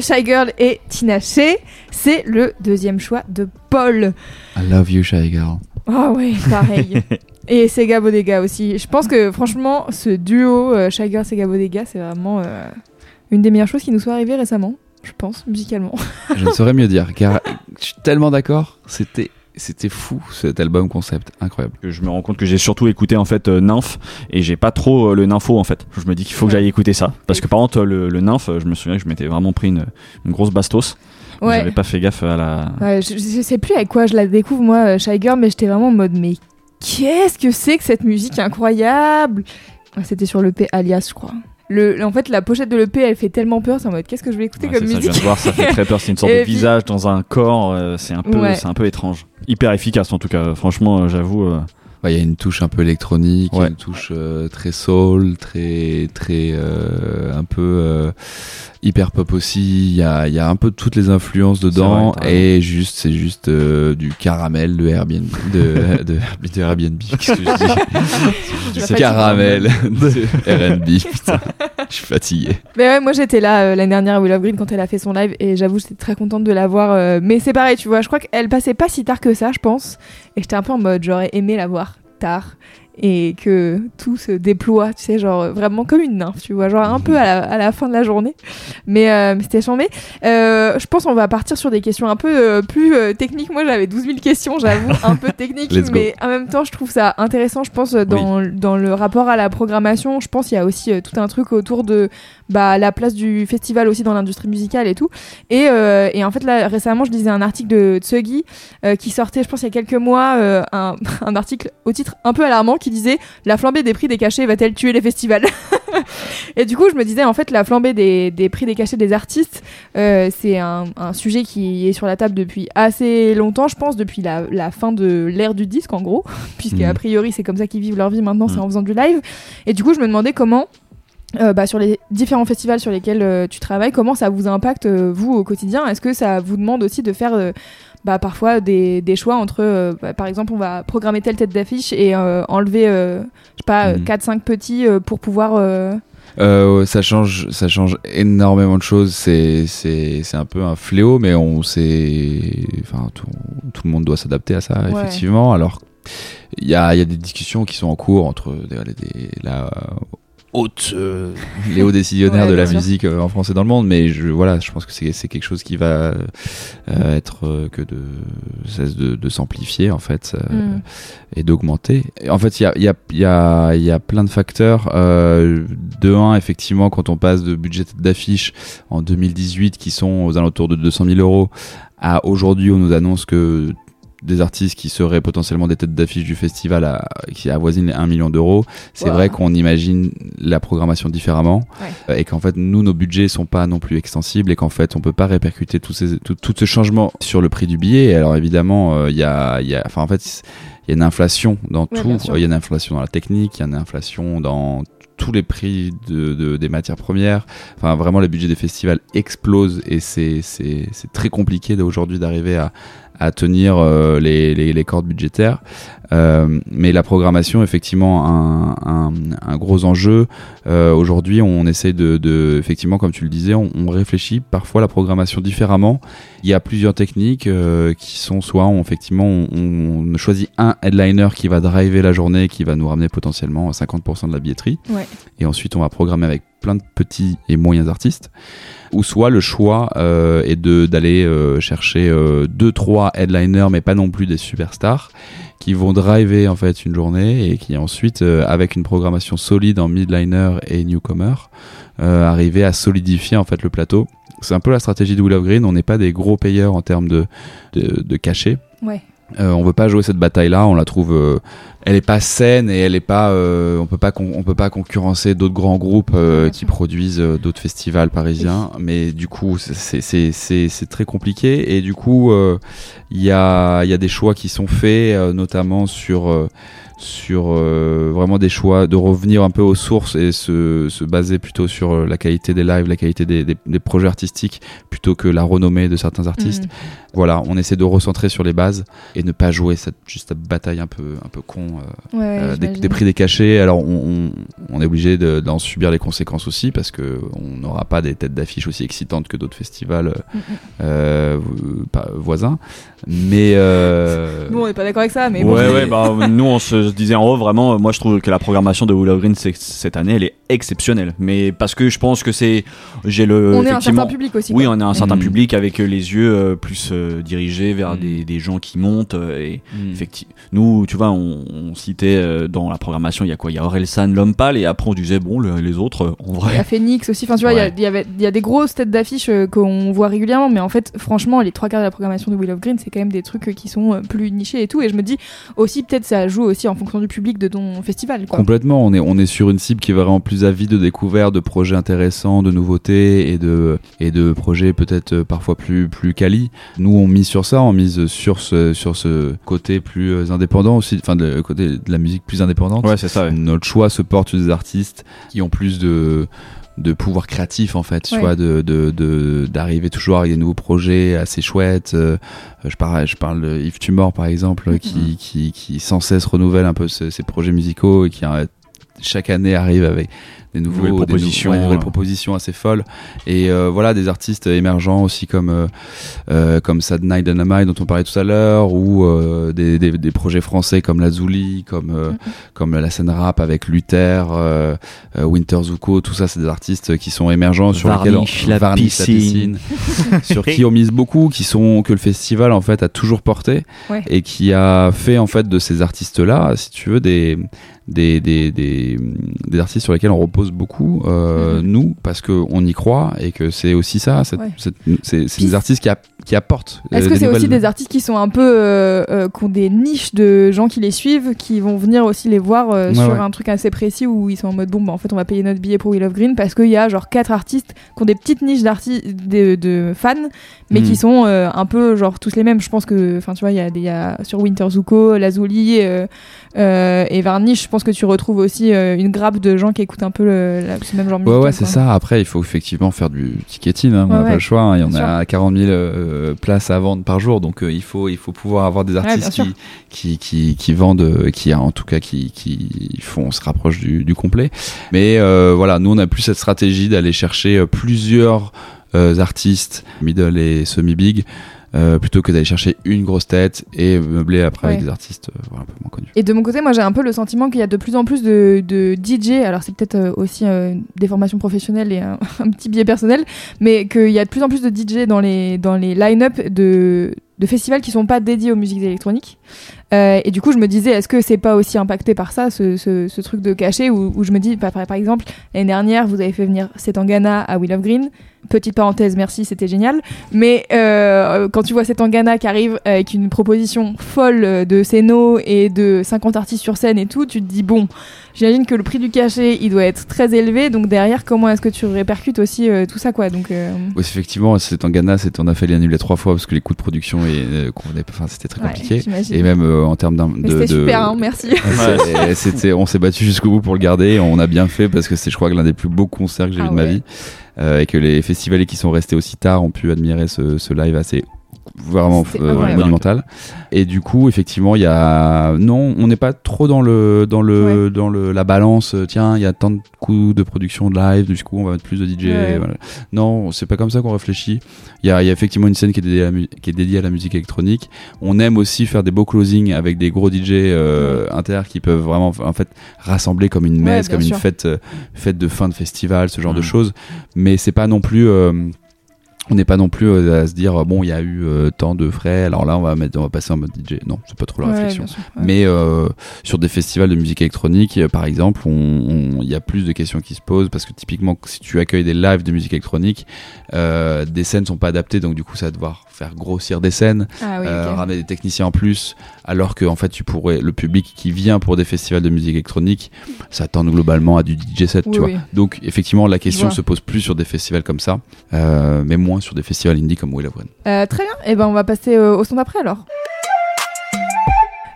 Shy Girl et Tina Shea, c'est le deuxième choix de Paul. I love you, Shy Girl. Ah ouais, pareil. et Sega Bodega aussi. Je pense que franchement, ce duo euh, Shy Girl Sega Bodega, c'est vraiment euh, une des meilleures choses qui nous soit arrivée récemment, je pense, musicalement. Je ne saurais mieux dire, car je suis tellement d'accord. C'était, c'était fou cet album concept, incroyable. Que je me rends compte que j'ai surtout écouté en fait euh, Nymph et j'ai pas trop euh, le nympho en fait. Je me dis qu'il faut que j'aille écouter ça parce que par contre le, le Nymph, euh, je me souviens que je m'étais vraiment pris une, une grosse bastos. Ouais. J'avais pas fait gaffe à la. Ouais, je, je sais plus avec quoi je la découvre moi, Shy Girl, mais j'étais vraiment en mode mais qu'est-ce que c'est que cette musique incroyable? C'était sur l'EP Alias, je crois. Le, en fait, la pochette de l'EP, elle fait tellement peur, c'est en mode qu'est-ce que je vais écouter Ouais, comme c'est ça, je musique viens de voir, ça fait très peur. C'est une sorte Et de puis- visage dans un corps. euh, c'est un peu, Ouais. c'est un peu étrange. Hyper efficace en tout cas. Franchement, euh, j'avoue. euh, Ouais, Il y a une touche un peu électronique, Ouais. une touche euh, très soul, très très euh, un peu euh, hyper pop aussi. Il y a, il y a un peu toutes les influences dedans vrai, et juste c'est juste euh, du caramel de Airbnb de, de, de Airbnb. Qu'est-ce que je dis? Tu vas C'est fatiguer. caramel de R&B. Putain, je suis fatigué. Mais ouais, moi j'étais là euh, l'année dernière à Willow Green quand elle a fait son live et j'avoue j'étais très contente de la voir. euh, mais c'est pareil, tu vois, je crois qu'elle passait pas si tard que ça, je pense. Et j'étais un peu en mode j'aurais aimé la voir tard et que tout se déploie, tu sais, genre vraiment comme une nymphe, tu vois, genre un peu à la, à la fin de la journée. Mais, euh, mais c'était chambé. Euh, je pense qu'on va partir sur des questions un peu euh, plus techniques. Moi j'avais 12 000 questions, j'avoue, un peu techniques, mais en même temps je trouve ça intéressant, je pense, dans, dans le rapport à la programmation. Je pense qu'il y a aussi tout un truc autour de bah, la place du festival aussi dans l'industrie musicale et tout. Et, et en fait, là, récemment, je lisais un article de Tsugi qui sortait, je pense, il y a quelques mois, un, un article au titre un peu alarmant qui disait La flambée des prix des cachets va-t-elle tuer les festivals Et du coup, je me disais, en fait, la flambée des, des prix des cachets des artistes, euh, c'est un, un sujet qui est sur la table depuis assez longtemps, je pense, depuis la, la fin de l'ère du disque, en gros, puisque Mhm. a priori, c'est comme ça qu'ils vivent leur vie maintenant, c'est Mhm. en faisant du live. Et du coup, je me demandais comment euh, bah, sur les différents festivals sur lesquels euh, tu travailles, comment ça vous impacte euh, vous au quotidien? Est-ce que ça vous demande aussi de faire bah, parfois des, des choix entre, euh, bah, par exemple, on va programmer telle tête d'affiche et euh, enlever, euh, je sais pas, Mhm. 4-5 petits pour pouvoir... euh, ça change, ça change énormément de choses. C'est, c'est, c'est un peu un fléau, mais on sait, enfin, tout, tout le monde doit s'adapter à ça, Ouais. effectivement. Alors, il y a, y a des discussions qui sont en cours entre des, des- la haute, euh, les hauts décisionnaires Ouais, de la sûr. musique euh, en France et dans le monde, mais je, voilà, je pense que c'est, c'est quelque chose qui va euh, être euh, que de cesse de, de s'amplifier en fait. euh, Mm. et d'augmenter. En fait, il y a, il y, a, il y, a, y a plein de facteurs. Euh, de un, effectivement, quand on passe de budget d'affiches en 2018 qui sont aux alentours de 200 000 euros à aujourd'hui, on nous annonce que des artistes qui seraient potentiellement des têtes d'affiche du festival à- qui avoisinent les 1 million d'euros, c'est Wow. vrai qu'on imagine la programmation différemment Ouais. et qu'en fait nous nos budgets sont pas non plus extensibles et qu'en fait on peut pas répercuter tous ces tout, tout ce changement sur le prix du billet. Et alors évidemment euh, il y a il y a enfin en fait il y a une inflation dans Ouais, tout, il y a une inflation dans la technique, il y a une inflation dans tous les prix de, de- des matières premières. Enfin, vraiment, les budgets des festivals explosent et c'est c'est c'est très compliqué d'aujourd'hui d'arriver à à tenir euh, les, les, les cordes budgétaires. Euh, mais la programmation, effectivement, un, un, un gros enjeu. Euh, Aujourd'hui, on essaie de, de, effectivement, comme tu le disais, on, on réfléchit parfois la programmation différemment. Il y a plusieurs techniques qui sont soit, on, effectivement, on, on choisit un headliner qui va driver la journée, qui va nous ramener potentiellement 50% de la billetterie. Ouais. Et ensuite, on va programmer avec plein de petits et moyens artistes. Ou soit le choix euh, est d'aller euh, chercher euh, deux trois headliners, mais pas non plus des superstars, qui vont driver en fait une journée et qui ensuite, euh, avec une programmation solide en midliner et newcomer, euh, arriver à solidifier en fait le plateau. C'est un peu la stratégie de Willow Green. On n'est pas des gros payeurs en termes de de, cachet. Euh, on veut pas jouer cette bataille-là. On la trouve, euh, elle est pas saine et elle est pas, euh, on peut pas, on peut pas concurrencer d'autres grands groupes euh, qui produisent euh, d'autres festivals parisiens. Mais du coup, c'est très compliqué et du coup, euh, il y a y a des choix qui sont faits, euh, notamment sur euh, sur euh, vraiment des choix de revenir un peu aux sources et se, se baser plutôt sur euh, la qualité des lives, la qualité des, des, des projets artistiques plutôt que la renommée de certains artistes. Mhm. Voilà, on essaie de recentrer sur les bases et ne pas jouer cette juste cette bataille un peu un peu con euh, Ouais, ouais, euh, des, prix des cachets. Alors on, on, on est obligé de- d'en subir les conséquences aussi parce que on n'aura pas des têtes d'affiche aussi excitantes que d'autres festivals euh, Mhm. euh, pas- voisins. Mais euh, Nous, on n'est pas d'accord avec ça, mais bon. ouais, ouais, bah, nous on se disait en haut, vraiment, moi je trouve que la programmation de Willow Green cette année elle est exceptionnelle. Mais parce que je pense que c'est. J'ai le. on est un certain public aussi. Oui, quoi. on a un certain Mm. public avec euh, les yeux euh, plus euh, dirigés vers Mm. des, des gens qui montent. euh, et Mm. effectivement, nous, tu vois, on, on citait euh, dans la programmation, il y a quoi? Il y a Orelsan, l'homme pâle, et après on disait, bon, le- les autres, en Il y vrai. a Phoenix aussi. Enfin, tu vois, il y a- Ouais. il y, avait- il y a des grosses têtes d'affiche euh, qu'on voit régulièrement, mais en fait, franchement, les trois quarts de la programmation de Will of Green, c'est quand même des trucs euh, qui sont euh, plus nichés et tout. Et je me dis aussi, peut-être, ça joue aussi en fonction du public de ton festival. Quoi. Complètement, on est, on est sur une cible qui est vraiment plus avide de découvertes, de projets intéressants, de nouveautés et de, et de projets peut-être euh, parfois plus, plus quali. Nous, on mise sur ça, on mise sur ce, sur ce côté plus euh, indépendant aussi, enfin, le côté de la musique plus indépendante. Ouais, c'est ça. ouais. Notre choix se porte sur des artistes qui ont plus de de pouvoir créatif en fait tu Ouais. vois de de de- d'arriver toujours avec des nouveaux projets assez chouettes Euh, je parle je parle de Yves Tumor par exemple qui qui qui sans cesse renouvelle un peu ses, ses projets musicaux et qui chaque année arrive avec des nouveaux Nouvelles des nou- propositions, ouais, nouvelles propositions assez folles et euh, voilà des artistes émergents aussi comme euh, euh, comme Sad Night Dynamite dont on parlait tout à l'heure ou euh, des, des, des projets français comme Lazuli comme euh, comme la scène rap avec Luther euh, Winter Zuko tout ça c'est des artistes qui sont émergents sur Varnish lesquels on, la Varnish piscine. sur qui on mise beaucoup qui sont que le festival en fait a toujours porté Ouais. et qui a fait en fait de ces artistes là si tu veux des des, des, des, des artistes sur lesquels on repose beaucoup euh, nous parce que on y croit et que c'est aussi ça c'est Ouais. des artistes qui, a- qui apportent Est-ce euh, que des c'est aussi des artistes qui sont un peu. euh, qui ont des niches de gens qui les suivent, qui vont venir aussi les voir Ouais, sur ouais. un truc assez précis où ils sont en mode bon, bah en fait, on va payer notre billet pour Will of Green parce qu'il y a genre quatre artistes qui ont des petites niches de, de fans, mais qui sont euh, un peu genre tous les mêmes. Je pense que, enfin, tu vois, il y a, y a sur Winter Zuko, Lazuli et Varnish, je pense que tu retrouves aussi euh, une grappe de gens qui écoutent un peu le, la- ce même genre Ouais, musical, ouais, c'est ça. Après, il faut effectivement faire du ticketing. Hein. on n'a ouais. pas le choix. hein. Il y en a 40 000 euh, places à vendre par jour. Donc, euh, il, faut, il faut pouvoir avoir des artistes qui, qui, qui, qui vendent, qui, en tout cas, qui, qui font, on se rapproche du, du complet. Mais euh, voilà, nous, on a plus cette stratégie d'aller chercher plusieurs artistes, middle et semi-big. Euh, plutôt que d'aller chercher une grosse tête et meubler après avec des artistes euh, voilà, un peu moins connus. Et de mon côté, moi j'ai un peu le sentiment qu'il y a de plus en plus de, de DJ, alors c'est peut-être euh, aussi des formations professionnelles et un, un petit biais personnel, mais qu'il y a de plus en plus de DJ dans les, dans les line-up de, de festivals qui sont pas dédiés aux musiques électroniques. Euh, et du coup, je me disais, est-ce que c'est pas aussi impacté par ça, ce, truc de cachet, où, je me dis, par, exemple, l'année dernière, vous avez fait venir Setangana à Will of Green. Petite parenthèse, merci, c'était génial. Mais euh, quand tu vois cet Tangana qui arrive avec une proposition folle de scéno et de 50 artistes sur scène et tout, tu te dis bon, j'imagine que le prix du cachet il doit être très élevé. Donc derrière, comment est-ce que tu répercutes aussi euh, tout ça quoi? Donc euh, Oui, effectivement, c'est en Ghana, c'est on a fallu annuler trois fois parce que les coûts de production et euh, enfin, c'était très Ouais, compliqué. et même euh, en termes d'un- c'était de- super, hein, merci. Ouais, c'est- c'était, on s'est battu jusqu'au bout pour le garder. On a bien fait parce que c'est, je crois, que l'un des plus beaux concerts que j'ai Ah vu de ma vie. Euh, et que les festivaliers qui sont restés aussi tard ont pu admirer ce, ce live assez vraiment euh, monumental. Et du coup, effectivement, il y a non, on n'est pas trop dans le dans le dans le la balance. euh, Tiens, il y a tant de coûts de production de live, du coup, on va mettre plus de DJ. Ouais. voilà. Non, c'est pas comme ça qu'on réfléchit. Il y a, il y a effectivement une scène qui est dédiée à la, mu- qui est dédiée à la musique électronique. On aime aussi faire des beaux closings avec des gros DJ euh, inter qui peuvent vraiment en fait rassembler comme une messe, comme sûr. une fête euh, fête de fin de festival, ce genre de Mhm. choses. Mais c'est pas non plus euh, on n'est pas non plus euh, à se dire bon il y a eu euh, tant de frais alors là on va mettre on va passer en mode DJ non c'est pas trop la Ouais, réflexion. bien sûr, ouais. mais euh, sur des festivals de musique électronique par exemple il y a plus de questions qui se posent parce que typiquement si tu accueilles des lives de musique électronique euh, des scènes sont pas adaptées donc du coup ça va devoir faire grossir des scènes Ah oui, ramener des techniciens en plus alors que en fait tu pourrais le public qui vient pour des festivals de musique électronique s'attend globalement à du DJ set Oui, tu vois. oui. donc effectivement la question se pose plus sur des festivals comme ça mais moins sur des festivals indie comme Will of One. Euh, très bien, et ben on va passer euh, au son d'après alors.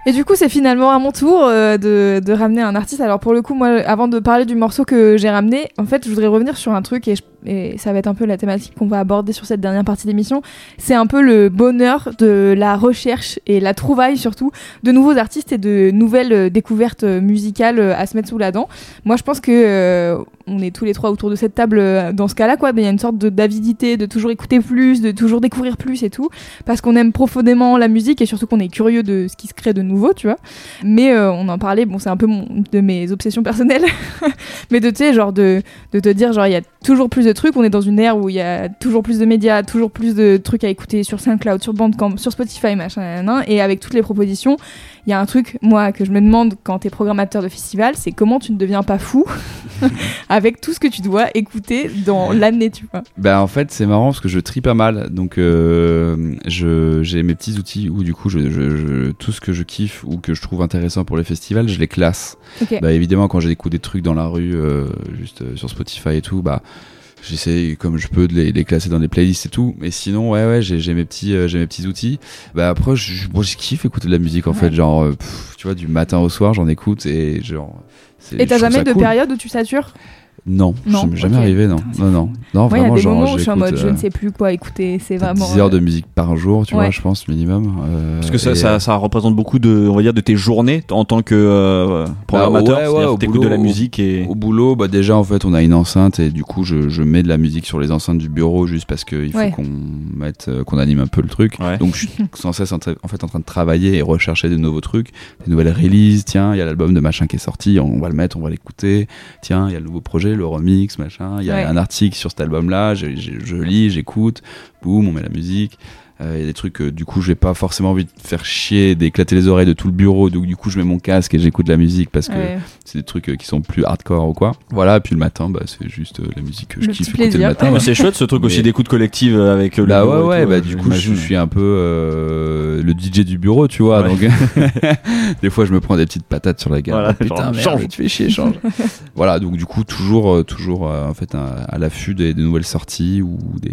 Et du coup, c'est finalement à mon tour euh, de, de ramener un artiste. Alors pour le coup, moi, avant de parler du morceau que j'ai ramené, en fait, je voudrais revenir sur un truc et, ça va être un peu la thématique qu'on va aborder sur cette dernière partie d'émission. C'est un peu le bonheur de la recherche et la trouvaille surtout de nouveaux artistes et de nouvelles euh, découvertes musicales à se mettre sous la dent. Moi, je pense que on est tous les trois autour de cette table euh, dans ce cas-là, quoi. Il y a une sorte d'avidité, de toujours écouter plus, de toujours découvrir plus et tout, parce qu'on aime profondément la musique et surtout qu'on est curieux de ce qui se crée de nouveau, tu vois. Mais euh, on en parlait, bon, c'est un peu de mes obsessions personnelles, mais de tu genre de, de te dire, genre, il y a toujours plus de trucs. On est dans une ère où il y a toujours plus de médias, toujours plus de trucs à écouter sur SoundCloud, sur Bandcamp, sur Spotify, machin, et avec toutes les propositions, il y a un truc, moi, que je me demande quand t'es programmateur de festival, c'est comment tu ne deviens pas fou avec tout ce que tu dois écouter dans l'année, tu vois. Bah en fait c'est marrant parce que je trie pas mal donc euh, j'ai mes petits outils où du coup je, je- je- tout ce que je kiffe ou que je trouve intéressant pour les festivals je les classe. Ok. Bah évidemment quand j'écoute des trucs dans la rue euh, juste euh, sur Spotify et tout bah j'essaie comme je peux de les, les classer dans des playlists et tout mais sinon ouais ouais j'ai j'ai mes petits euh, j'ai mes petits outils bah après je, moi je kiffe écouter de la musique en Ouais. fait genre euh, pff, tu vois du matin au soir j'en écoute et genre c'est- Et t'as jamais de cool. période où tu satures? Non, Non, ça m'est jamais ok. arrivé non non non non Moi, il y a vraiment des genre moments où je suis en j'écoute, mode, je euh, ne sais plus quoi écouter. C'est vraiment. 10 heures euh, de musique par jour, tu Ouais. vois, je pense, minimum. euh, Parce que ça, ça, euh, ça représente beaucoup de, on va dire, de tes journées en tant que euh, programmateur. Bah, ouais, ouais, t'écoutes de boulot, la musique et. Au boulot, bah déjà en fait on a une enceinte et du coup je, je mets de la musique sur les enceintes du bureau juste parce qu'il faut Ouais. qu'on mette, euh, qu'on anime un peu le truc. Ouais. Donc je suis sans cesse en, en fait en train de travailler et rechercher de nouveaux trucs, des nouvelles releases. Tiens, il y a l'album de machin qui est sorti, on va le mettre, on va l'écouter. Tiens, il y a le nouveau projet, le remix, machin. Il y a Ouais. un article sur cet album-là, je, je- je lis, j'écoute, boum, on met la musique. Euh, Il y a des trucs que du coup j'ai pas forcément envie de faire chier, d'éclater les oreilles de tout le bureau, donc du coup je mets mon casque et j'écoute de la musique parce que Ouais. c'est des trucs euh, qui sont plus hardcore ou quoi. Voilà, et puis le matin, bah, c'est juste euh, la musique que je Le kiffe écouter le matin. Ouais, ouais. c'est chouette ce truc aussi Mais- d'écoute collective avec euh, le Bah ouais, et ouais, tout, bah euh, du coup je, je suis un peu euh, le DJ du bureau, tu vois. Ouais. Donc des fois je me prends des petites patates sur la gueule. Voilà, Putain, genre, merde, change. tu fais chier, change. voilà, donc du coup toujours, euh, toujours euh, en fait à, à l'affût des, des nouvelles sorties ou des,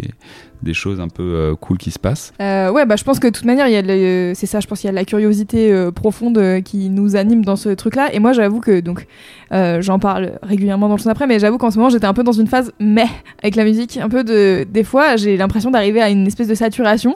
des choses un peu euh, cool qui se passent. Euh, ouais, bah je pense que de toute manière, la- c'est ça, je pense qu'il y a la curiosité euh, profonde euh, qui nous anime dans ce truc-là. Et moi, j'avoue que, donc, euh, j'en parle régulièrement dans le son après, mais j'avoue qu'en ce moment, j'étais un peu dans une phase mais avec la musique. Un peu de. Des fois, j'ai l'impression d'arriver à une espèce de saturation.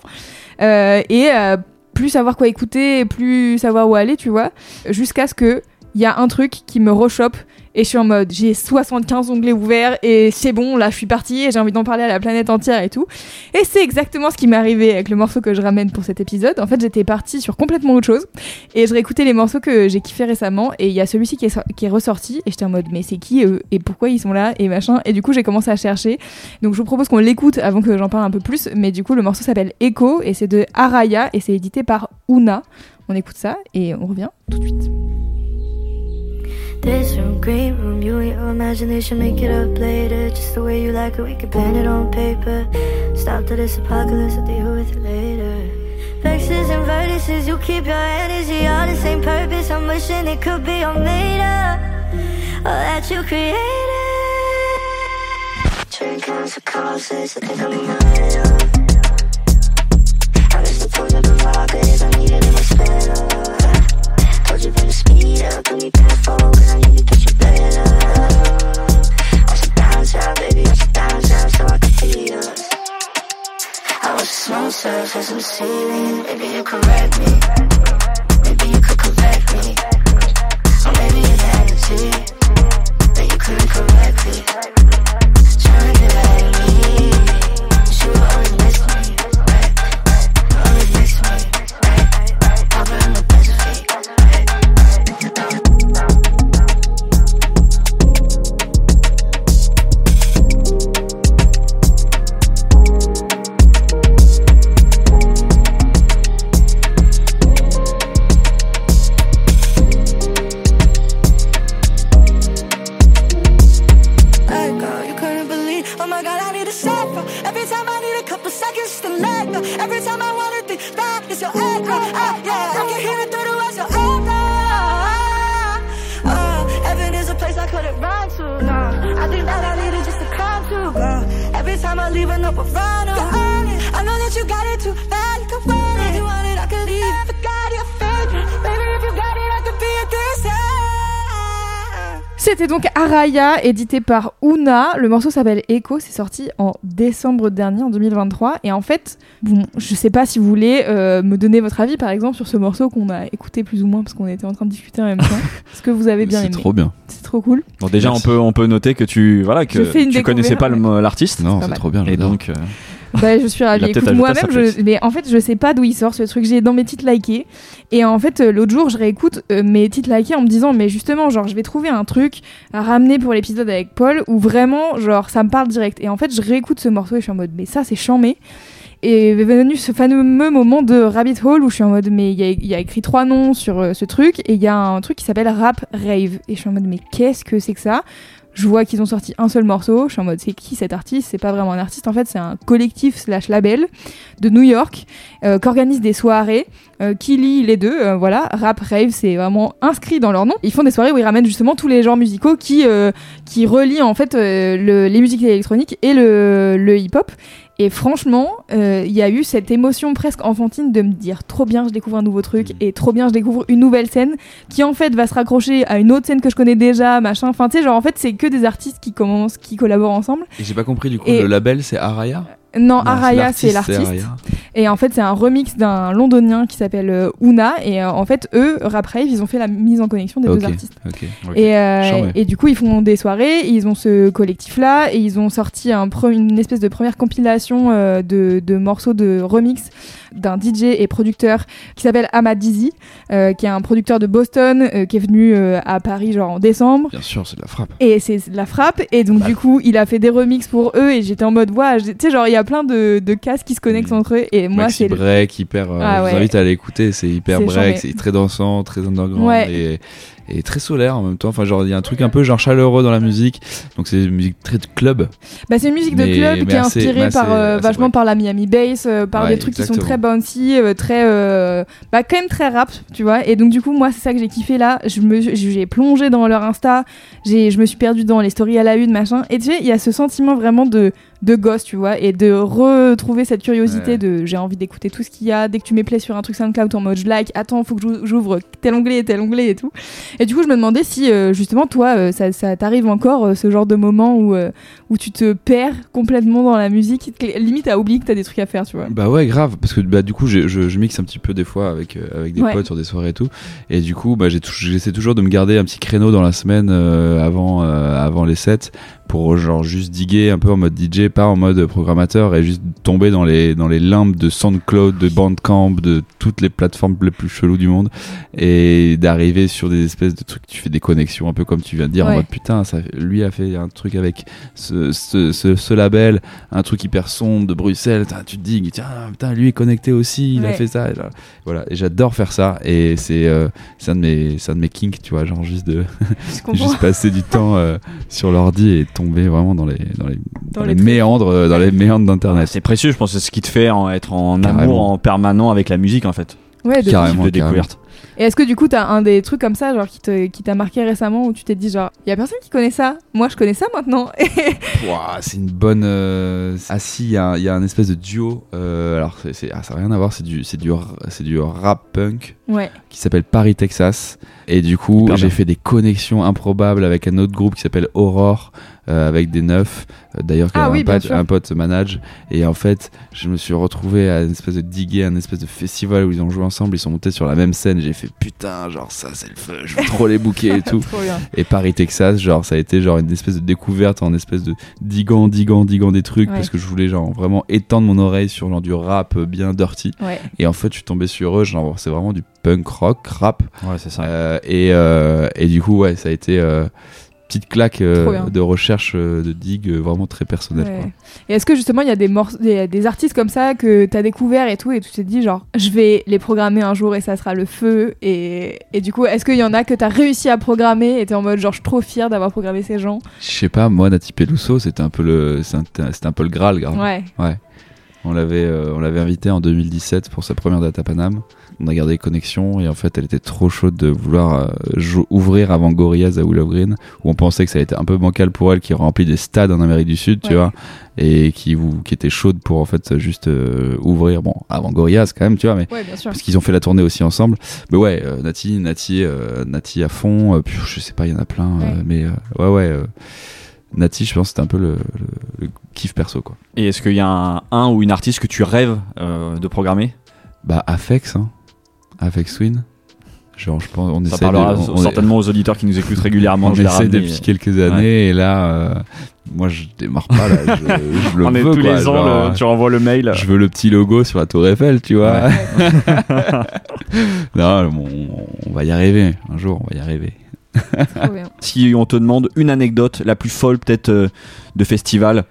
Euh, et euh, plus savoir quoi écouter, plus savoir où aller, tu vois. Jusqu'à ce que. Il y a un truc qui me rechoppe et je suis en mode j'ai 75 onglets ouverts et c'est bon là je suis partie et j'ai envie d'en parler à la planète entière et tout et c'est exactement ce qui m'est arrivé avec le morceau que je ramène pour cet épisode. En fait, j'étais partie sur complètement autre chose et je réécoutais les morceaux que j'ai kiffé récemment et il y a celui-ci qui qui est ressorti et j'étais en mode mais c'est qui eux? Et pourquoi ils sont là? Et machin et du coup j'ai commencé à chercher. Donc je vous propose qu'on l'écoute avant que j'en parle un peu plus mais du coup le morceau s'appelle Echo et c'est de Araya et c'est édité par Una. On écoute ça et on revient tout de suite. This room, green room, you and your imagination make it up later. Just the way you like it, we can pen it on paper. Stop to this apocalypse, I'll deal with it later. Vexes and vertices, you keep your energy all the same purpose. I'm wishing it could be all made up, all that you created. Train comes causes, I think I'm in head up. I the tone of the rockets, I need it surface, I'm ceiling, maybe you correct me. Maybe you could correct me. Or maybe it's energy that édité par Una. Le morceau s'appelle Echo, c'est sorti en décembre dernier, en 2023. Et en fait, bon, je sais pas si vous voulez euh, me donner votre avis, par exemple, sur ce morceau qu'on a écouté plus ou moins, parce qu'on était en train de discuter en même temps. Est-ce que vous avez bien C'est aimé trop bien. C'est trop cool. Bon, déjà, on peut, on peut noter que tu, voilà, que tu connaissais pas découverte, l'artiste. Non, c'est trop bien. Et donc, euh, Bah, je suis ravie. moi-même, je... mais en fait, je sais pas d'où il sort ce truc. J'ai dans mes titres likés. Et en fait, euh, l'autre jour, je réécoute euh, mes titres likés en me disant, mais justement, genre, je vais trouver un truc à ramener pour l'épisode avec Paul où vraiment, genre, ça me parle direct. Et en fait, je réécoute ce morceau et je suis en mode, mais ça, c'est chambé. Et est venu ce fameux moment de Rabbit Hole où je suis en mode, mais il y a, il y a écrit trois noms sur euh, ce truc et il y a un truc qui s'appelle Rap Rave. Et je suis en mode, mais qu'est-ce que c'est que ça? Je vois qu'ils ont sorti un seul morceau. Je suis en mode, c'est qui cet artiste? C'est pas vraiment un artiste. En fait, c'est un collectif slash label de New York euh, qui organise des soirées, euh, qui lie les deux. euh, voilà, rap, rave, c'est vraiment inscrit dans leur nom. Ils font des soirées où ils ramènent justement tous les genres musicaux qui euh, qui relient en fait euh, le- les musiques électroniques et le, le hip-hop. Et franchement, euh, il y a eu cette émotion presque enfantine de me dire trop bien, je découvre un nouveau truc et trop bien, je découvre une nouvelle scène qui en fait va se raccrocher à une autre scène que je connais déjà, machin. Enfin, tu sais, genre en fait, c'est que des artistes qui commencent, qui collaborent ensemble. Et j'ai pas compris du coup, Et- le label c'est Araya? Non, Non, Araya, c'est l'artiste. Et en fait, c'est un remix d'un londonien qui s'appelle euh, Una. Et euh, en fait, eux, Rap Rave, ils ont fait la mise en connexion des deux artistes. Et, euh, et du coup, ils font des soirées, et ils ont ce collectif-là, et ils ont sorti un une espèce de première compilation de, de morceaux de remix d'un DJ et producteur qui s'appelle euh, qui est un producteur de Boston, euh, qui est venu euh, à Paris genre en décembre. Bien sûr, c'est de la frappe. Et c'est de la frappe. Et donc, du coup, il a fait des remixes pour eux. Et j'étais en mode, tu sais, genre, il y a plein de, de cases qui se connectent entre eux. Et moi, c'est. break, hyper. je vous invite à l'écouter, c'est hyper break, c'est très dansant, très underground Ouais. et, et très solaire en même temps. Enfin, genre, il y a un truc un peu genre chaleureux dans la musique. Donc, c'est une musique très de club. Bah, c'est une musique de Mais- club mais qui est assez- inspirée assez- par, euh, vachement par la Miami Bass, euh, par Ouais, des trucs qui sont très bouncy, euh, très. bah, quand même très rap, tu vois. Et donc, du coup, moi, c'est ça que j'ai kiffé là. Je me, j'ai plongé dans leur Insta, je me suis perdue dans les stories à la une, machin. Et tu sais, il y a ce sentiment vraiment de, de gosse, tu vois, et de retrouver cette curiosité Ouais. de j'ai envie d'écouter tout ce qu'il y a. Dès que tu mets play sur un truc SoundCloud en mode je like, attends, faut que j'ou- j'ouvre tel onglet et tel onglet et tout. Et du coup, je me demandais si euh, justement, toi, euh, ça, ça t'arrive encore euh, ce genre de moment où, où tu te perds complètement dans la musique, que- limite à oublier que t'as des trucs à faire, tu vois? Bah ouais, grave, parce que bah, du coup, je, mixe un petit peu des fois avec, avec des Ouais. potes sur des soirées et tout. Et du coup, bah, j'essaie toujours de me garder un petit créneau dans la semaine avant, avant les sets pour genre juste diguer un peu en mode DJ, pas en mode programmateur et juste tomber dans les dans les limbes de SoundCloud, de Bandcamp, de toutes les plateformes les plus cheloues du monde et d'arriver sur des espèces de trucs. Tu fais des connexions un peu comme tu viens de dire en mode putain, ça, lui a fait un truc avec ce, ce, ce, ce label, un truc hyper sombre de Bruxelles. Tu te dis tiens, putain, lui est connecté aussi, il a fait ça. Et voilà, et j'adore faire ça et c'est euh, un de mes un de mes kinks, tu vois, genre juste de juste passer du temps euh, sur l'ordi et tomber vraiment dans les dans les, Dans dans les les trucs. méandres euh, dans les méandres d'internet. C'est précieux, je pense, c'est ce qui te fait en- être en Carrément. amour en permanent avec la musique en fait. Ouais, de- Carrément, de carrément. découverte. Et est-ce que du coup, t'as un des trucs comme ça, genre qui te- qui t'a marqué récemment, où tu t'es dit, genre, il y a personne qui connaît ça, moi je connais ça maintenant. Ouah, c'est une bonne. euh, Ah si, il y, a y a un espèce de duo. euh, alors c'est, c'est- ah, ça n'a rien à voir. C'est du, c'est du, du rap punk ouais. qui s'appelle Paris Texas. Et du coup, j'ai fait des connexions improbables avec un autre groupe qui s'appelle Aurore, euh, avec des neufs. euh, D'ailleurs, Ah un, oui, bien pote, un pote manage. Et en fait, je me suis retrouvé à une espèce de diguer, un espèce de festival où ils ont joué ensemble. Ils sont montés sur la même scène. J'ai fait putain, genre ça c'est le feu. Je veux trop les bouquer et tout. Et Paris Texas, genre ça a été genre une espèce de découverte en espèce de digant, digant, digant des trucs Ouais. parce que je voulais genre vraiment étendre mon oreille sur genre du rap bien dirty. Ouais. Et en fait, je suis tombé sur eux, genre c'est vraiment du punk rock, rap. Ouais, c'est ça. Euh, et, euh, et du coup, ouais, ça a été euh, petite claque euh, de recherche euh, de dig euh, vraiment très personnelle. Ouais. Et est-ce que justement il y a des, des, des artistes comme ça que t'as découvert et tout et tu t'es dit genre je vais les programmer un jour et ça sera le feu et, et du coup est-ce qu'il y en a que t'as réussi à programmer et t'es en mode genre je suis trop fier d'avoir programmé ces gens? Je sais pas, moi, Nati Peluso, c'était un peu le, c'était un, peu le Graal, grave. Ouais. Ouais. On l'avait, euh, on l'avait invité en 2017 pour sa première date à Paname. On a gardé connexion et en fait, elle était trop chaude de vouloir euh, ouvrir avant Gorillaz à Willow Green, où on pensait que ça allait être un peu bancal pour elle, qui remplit des stades en Amérique du Sud, tu vois, et qui, vous- qui était chaude pour en fait juste euh, ouvrir, bon, avant Gorillaz quand même, tu vois, mais Ouais bien sûr. parce qu'ils ont fait la tournée aussi ensemble. Mais ouais, euh, Nati, Nati, euh, Nati à fond. euh, puis, je sais pas, il y en a plein, euh, Ouais. mais euh, ouais, ouais. euh, Nati, je pense, que c'était un peu le, le- le kiff perso, quoi. Et est-ce qu'il y a un, un ou une artiste que tu rêves euh, de programmer? Bah, Afex, hein. Twin. Genre, je pense, on Ça parlera de, on, on- certainement aux auditeurs qui nous écoutent régulièrement. on essaie depuis quelques années, et là, euh, moi, je démarre pas, là. Je, je le On est tous quoi, les ans, genre, le- tu renvoie le mail. Je veux le petit logo sur la Tour Eiffel, tu vois. non, bon, on va y arriver. Un jour, on va y arriver. Trop bien. Si on te demande une anecdote la plus folle peut-être euh, de festival,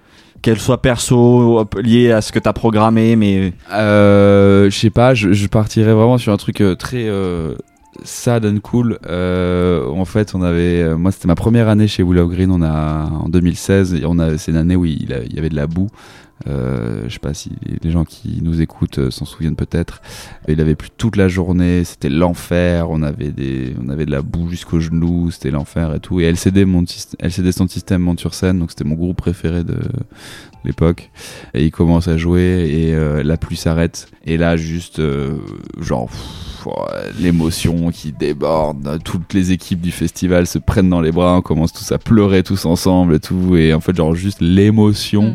qu'elle soit perso, liée à ce que tu as programmé, mais Euh, je sais pas, je, partirais vraiment sur un truc euh, très euh, sad and cool. En fait, on avait, moi, c'était ma première année chez Willow Green. On a en 2016, et on a, c'est une année où il y avait de la boue. Euh, je sais pas si les gens qui nous écoutent euh, s'en souviennent peut-être. Il avait plu toute la journée, c'était l'enfer. On avait des, on avait de la boue jusqu'aux genoux, c'était l'enfer et tout. Et LCD, syst- LCD Sound System monte sur scène, donc c'était mon groupe préféré de l'époque. Et il commence à jouer et euh, la pluie s'arrête. Et là, juste, euh, genre, l'émotion qui déborde. Toutes les équipes du festival se prennent dans les bras, on commence tous à pleurer tous ensemble et tout. Et en fait, genre, juste l'émotion Mm.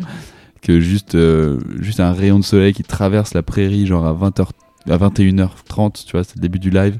Que juste, euh, juste un rayon de soleil qui traverse la prairie, genre à 20h, à 21h30, tu vois, c'est le début du live.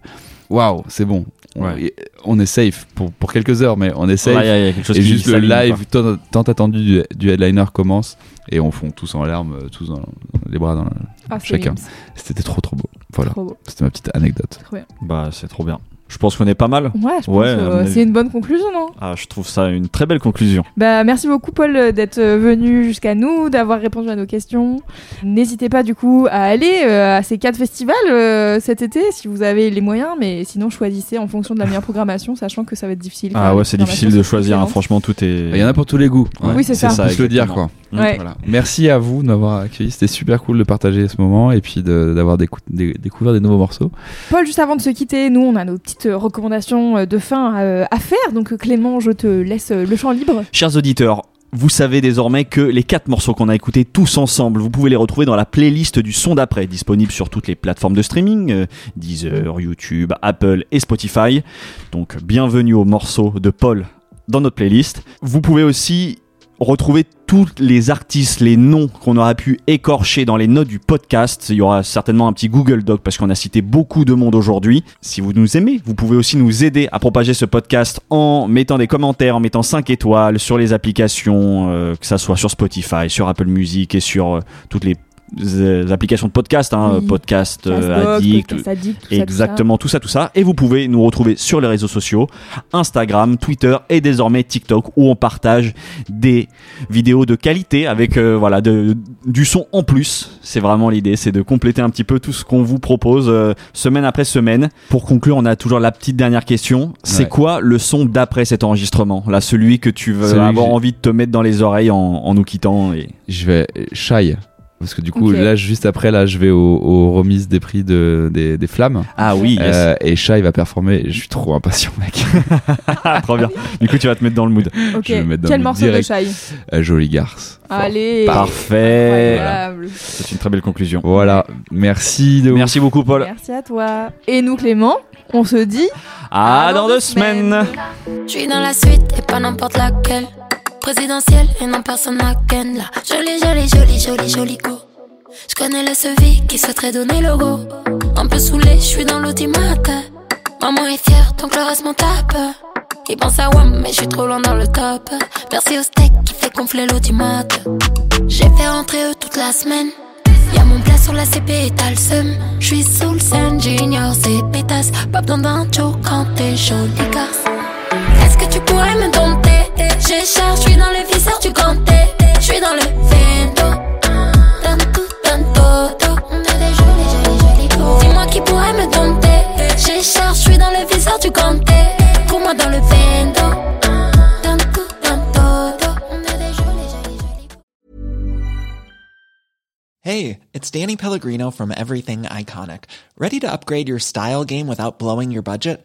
Waouh, c'est bon. On, Ouais. on est safe pour, pour quelques heures, mais on est safe. Là, il y a- il y a quelque chose et qui juste le live tant, tant attendu du, du headliner commence et on fond tous en larmes, euh, tous dans, les bras dans le- Ah, chacun. C'était trop trop beau. Voilà, c'était ma petite anecdote. Trop bien. Bah, c'est trop bien. Je pense qu'on est pas mal. Ouais, je pense Ouais, euh, c'est une bonne conclusion, non Ah, je trouve ça une très belle conclusion. Bah, merci beaucoup Paul euh, d'être euh, venu jusqu'à nous, d'avoir répondu à nos questions. N'hésitez pas du coup à aller euh, à ces quatre festivals euh, cet été si vous avez les moyens, mais sinon choisissez en fonction de la meilleure programmation, sachant que ça va être difficile. Ah ouais, c'est difficile de choisir. hein. franchement. Tout est. Il y en a pour tous les goûts. Ouais, Oui, c'est ça. On peut se le dire quoi. Ouais. Voilà. Merci à vous de m'avoir accueilli. C'était super cool de partager ce moment et puis de- d'avoir décou- dé- découvert des nouveaux morceaux. Paul, juste avant de se quitter, nous on a nos petites euh, recommandations euh, de fin euh, à faire, donc Clément, je te laisse le champ libre. Chers auditeurs, vous savez désormais que les quatre morceaux qu'on a écoutés tous ensemble, vous pouvez les retrouver dans la playlist du son d'après, disponible sur toutes les plateformes de streaming, Deezer, YouTube, Apple et Spotify. Donc bienvenue aux morceaux de Paul dans notre playlist. Vous pouvez aussi retrouver tous les artistes, les noms qu'on aura pu écorcher dans les notes du podcast. Il y aura certainement un petit Google Doc parce qu'on a cité beaucoup de monde aujourd'hui. Si vous nous aimez, vous pouvez aussi nous aider à propager ce podcast en mettant des commentaires, en mettant 5 étoiles sur les applications, euh, que ça soit sur Spotify, sur Apple Music et sur euh, toutes les euh, applications de podcast, hein, Oui. podcast euh, addict, Podcast Addict, tout ça, tout exactement tout ça, tout ça. Et vous pouvez nous retrouver sur les réseaux sociaux, Instagram, Twitter et désormais TikTok, où on partage des vidéos de qualité avec euh, voilà de, du son en plus. C'est vraiment l'idée, c'est de compléter un petit peu tout ce qu'on vous propose euh, semaine après semaine. Pour conclure, on a toujours la petite dernière question. C'est Ouais. quoi le son d'après cet enregistrement? Là, celui que tu veux Celui avoir envie de te mettre dans les oreilles en, en nous quittant. Et... Je vais shy. Parce que du coup, là, juste après, là, je vais aux, remises des prix de, des, des flammes. Ah oui, yes. Euh, et Shy va performer. Je suis trop impatient, mec. Trop bien. Du coup, tu vas te mettre dans le mood. Ok, Je vais me mettre dans quel le morceau direct. de Shai Euh, Jolie garce. Allez Parfait. C'est une très belle conclusion. Voilà. Merci de Merci beaucoup, Paul. Merci à toi. Et nous, Clément, on se dit À dans deux semaines. Je suis dans la suite et pas n'importe laquelle. Présidentielle et non personne n'a ken là. Jolie, jolie, jolie, jolie, jolie go. Je connais le sevi qui souhaiterait donner le go. Un peu saoulé, je suis dans l'automate. Maman est fière, donc le reste m'en tape. Il pense à WAM, mais je suis trop loin dans le top. Merci au steak qui fait gonfler l'automate. J'ai fait rentrer eux toute la semaine. Y'a mon plat sur la CP et t'as le seum. J'suis sous le scène, j'ignore ces pétasses. Pas besoin d'un joke quand t'es jolie garce. Est-ce que tu pourrais me dompter? Dans ganté. J'suis dans le vento. Dans todo. On est des jolis, jolis, jolis. Dis-moi qui pourrait me dans viseur du ganté. Trouve-moi dans le vento. Dans todo. On est des jolis, jolis, jolis Hey, it's Danny Pellegrino from Everything Iconic. Ready to upgrade your style game without blowing your budget?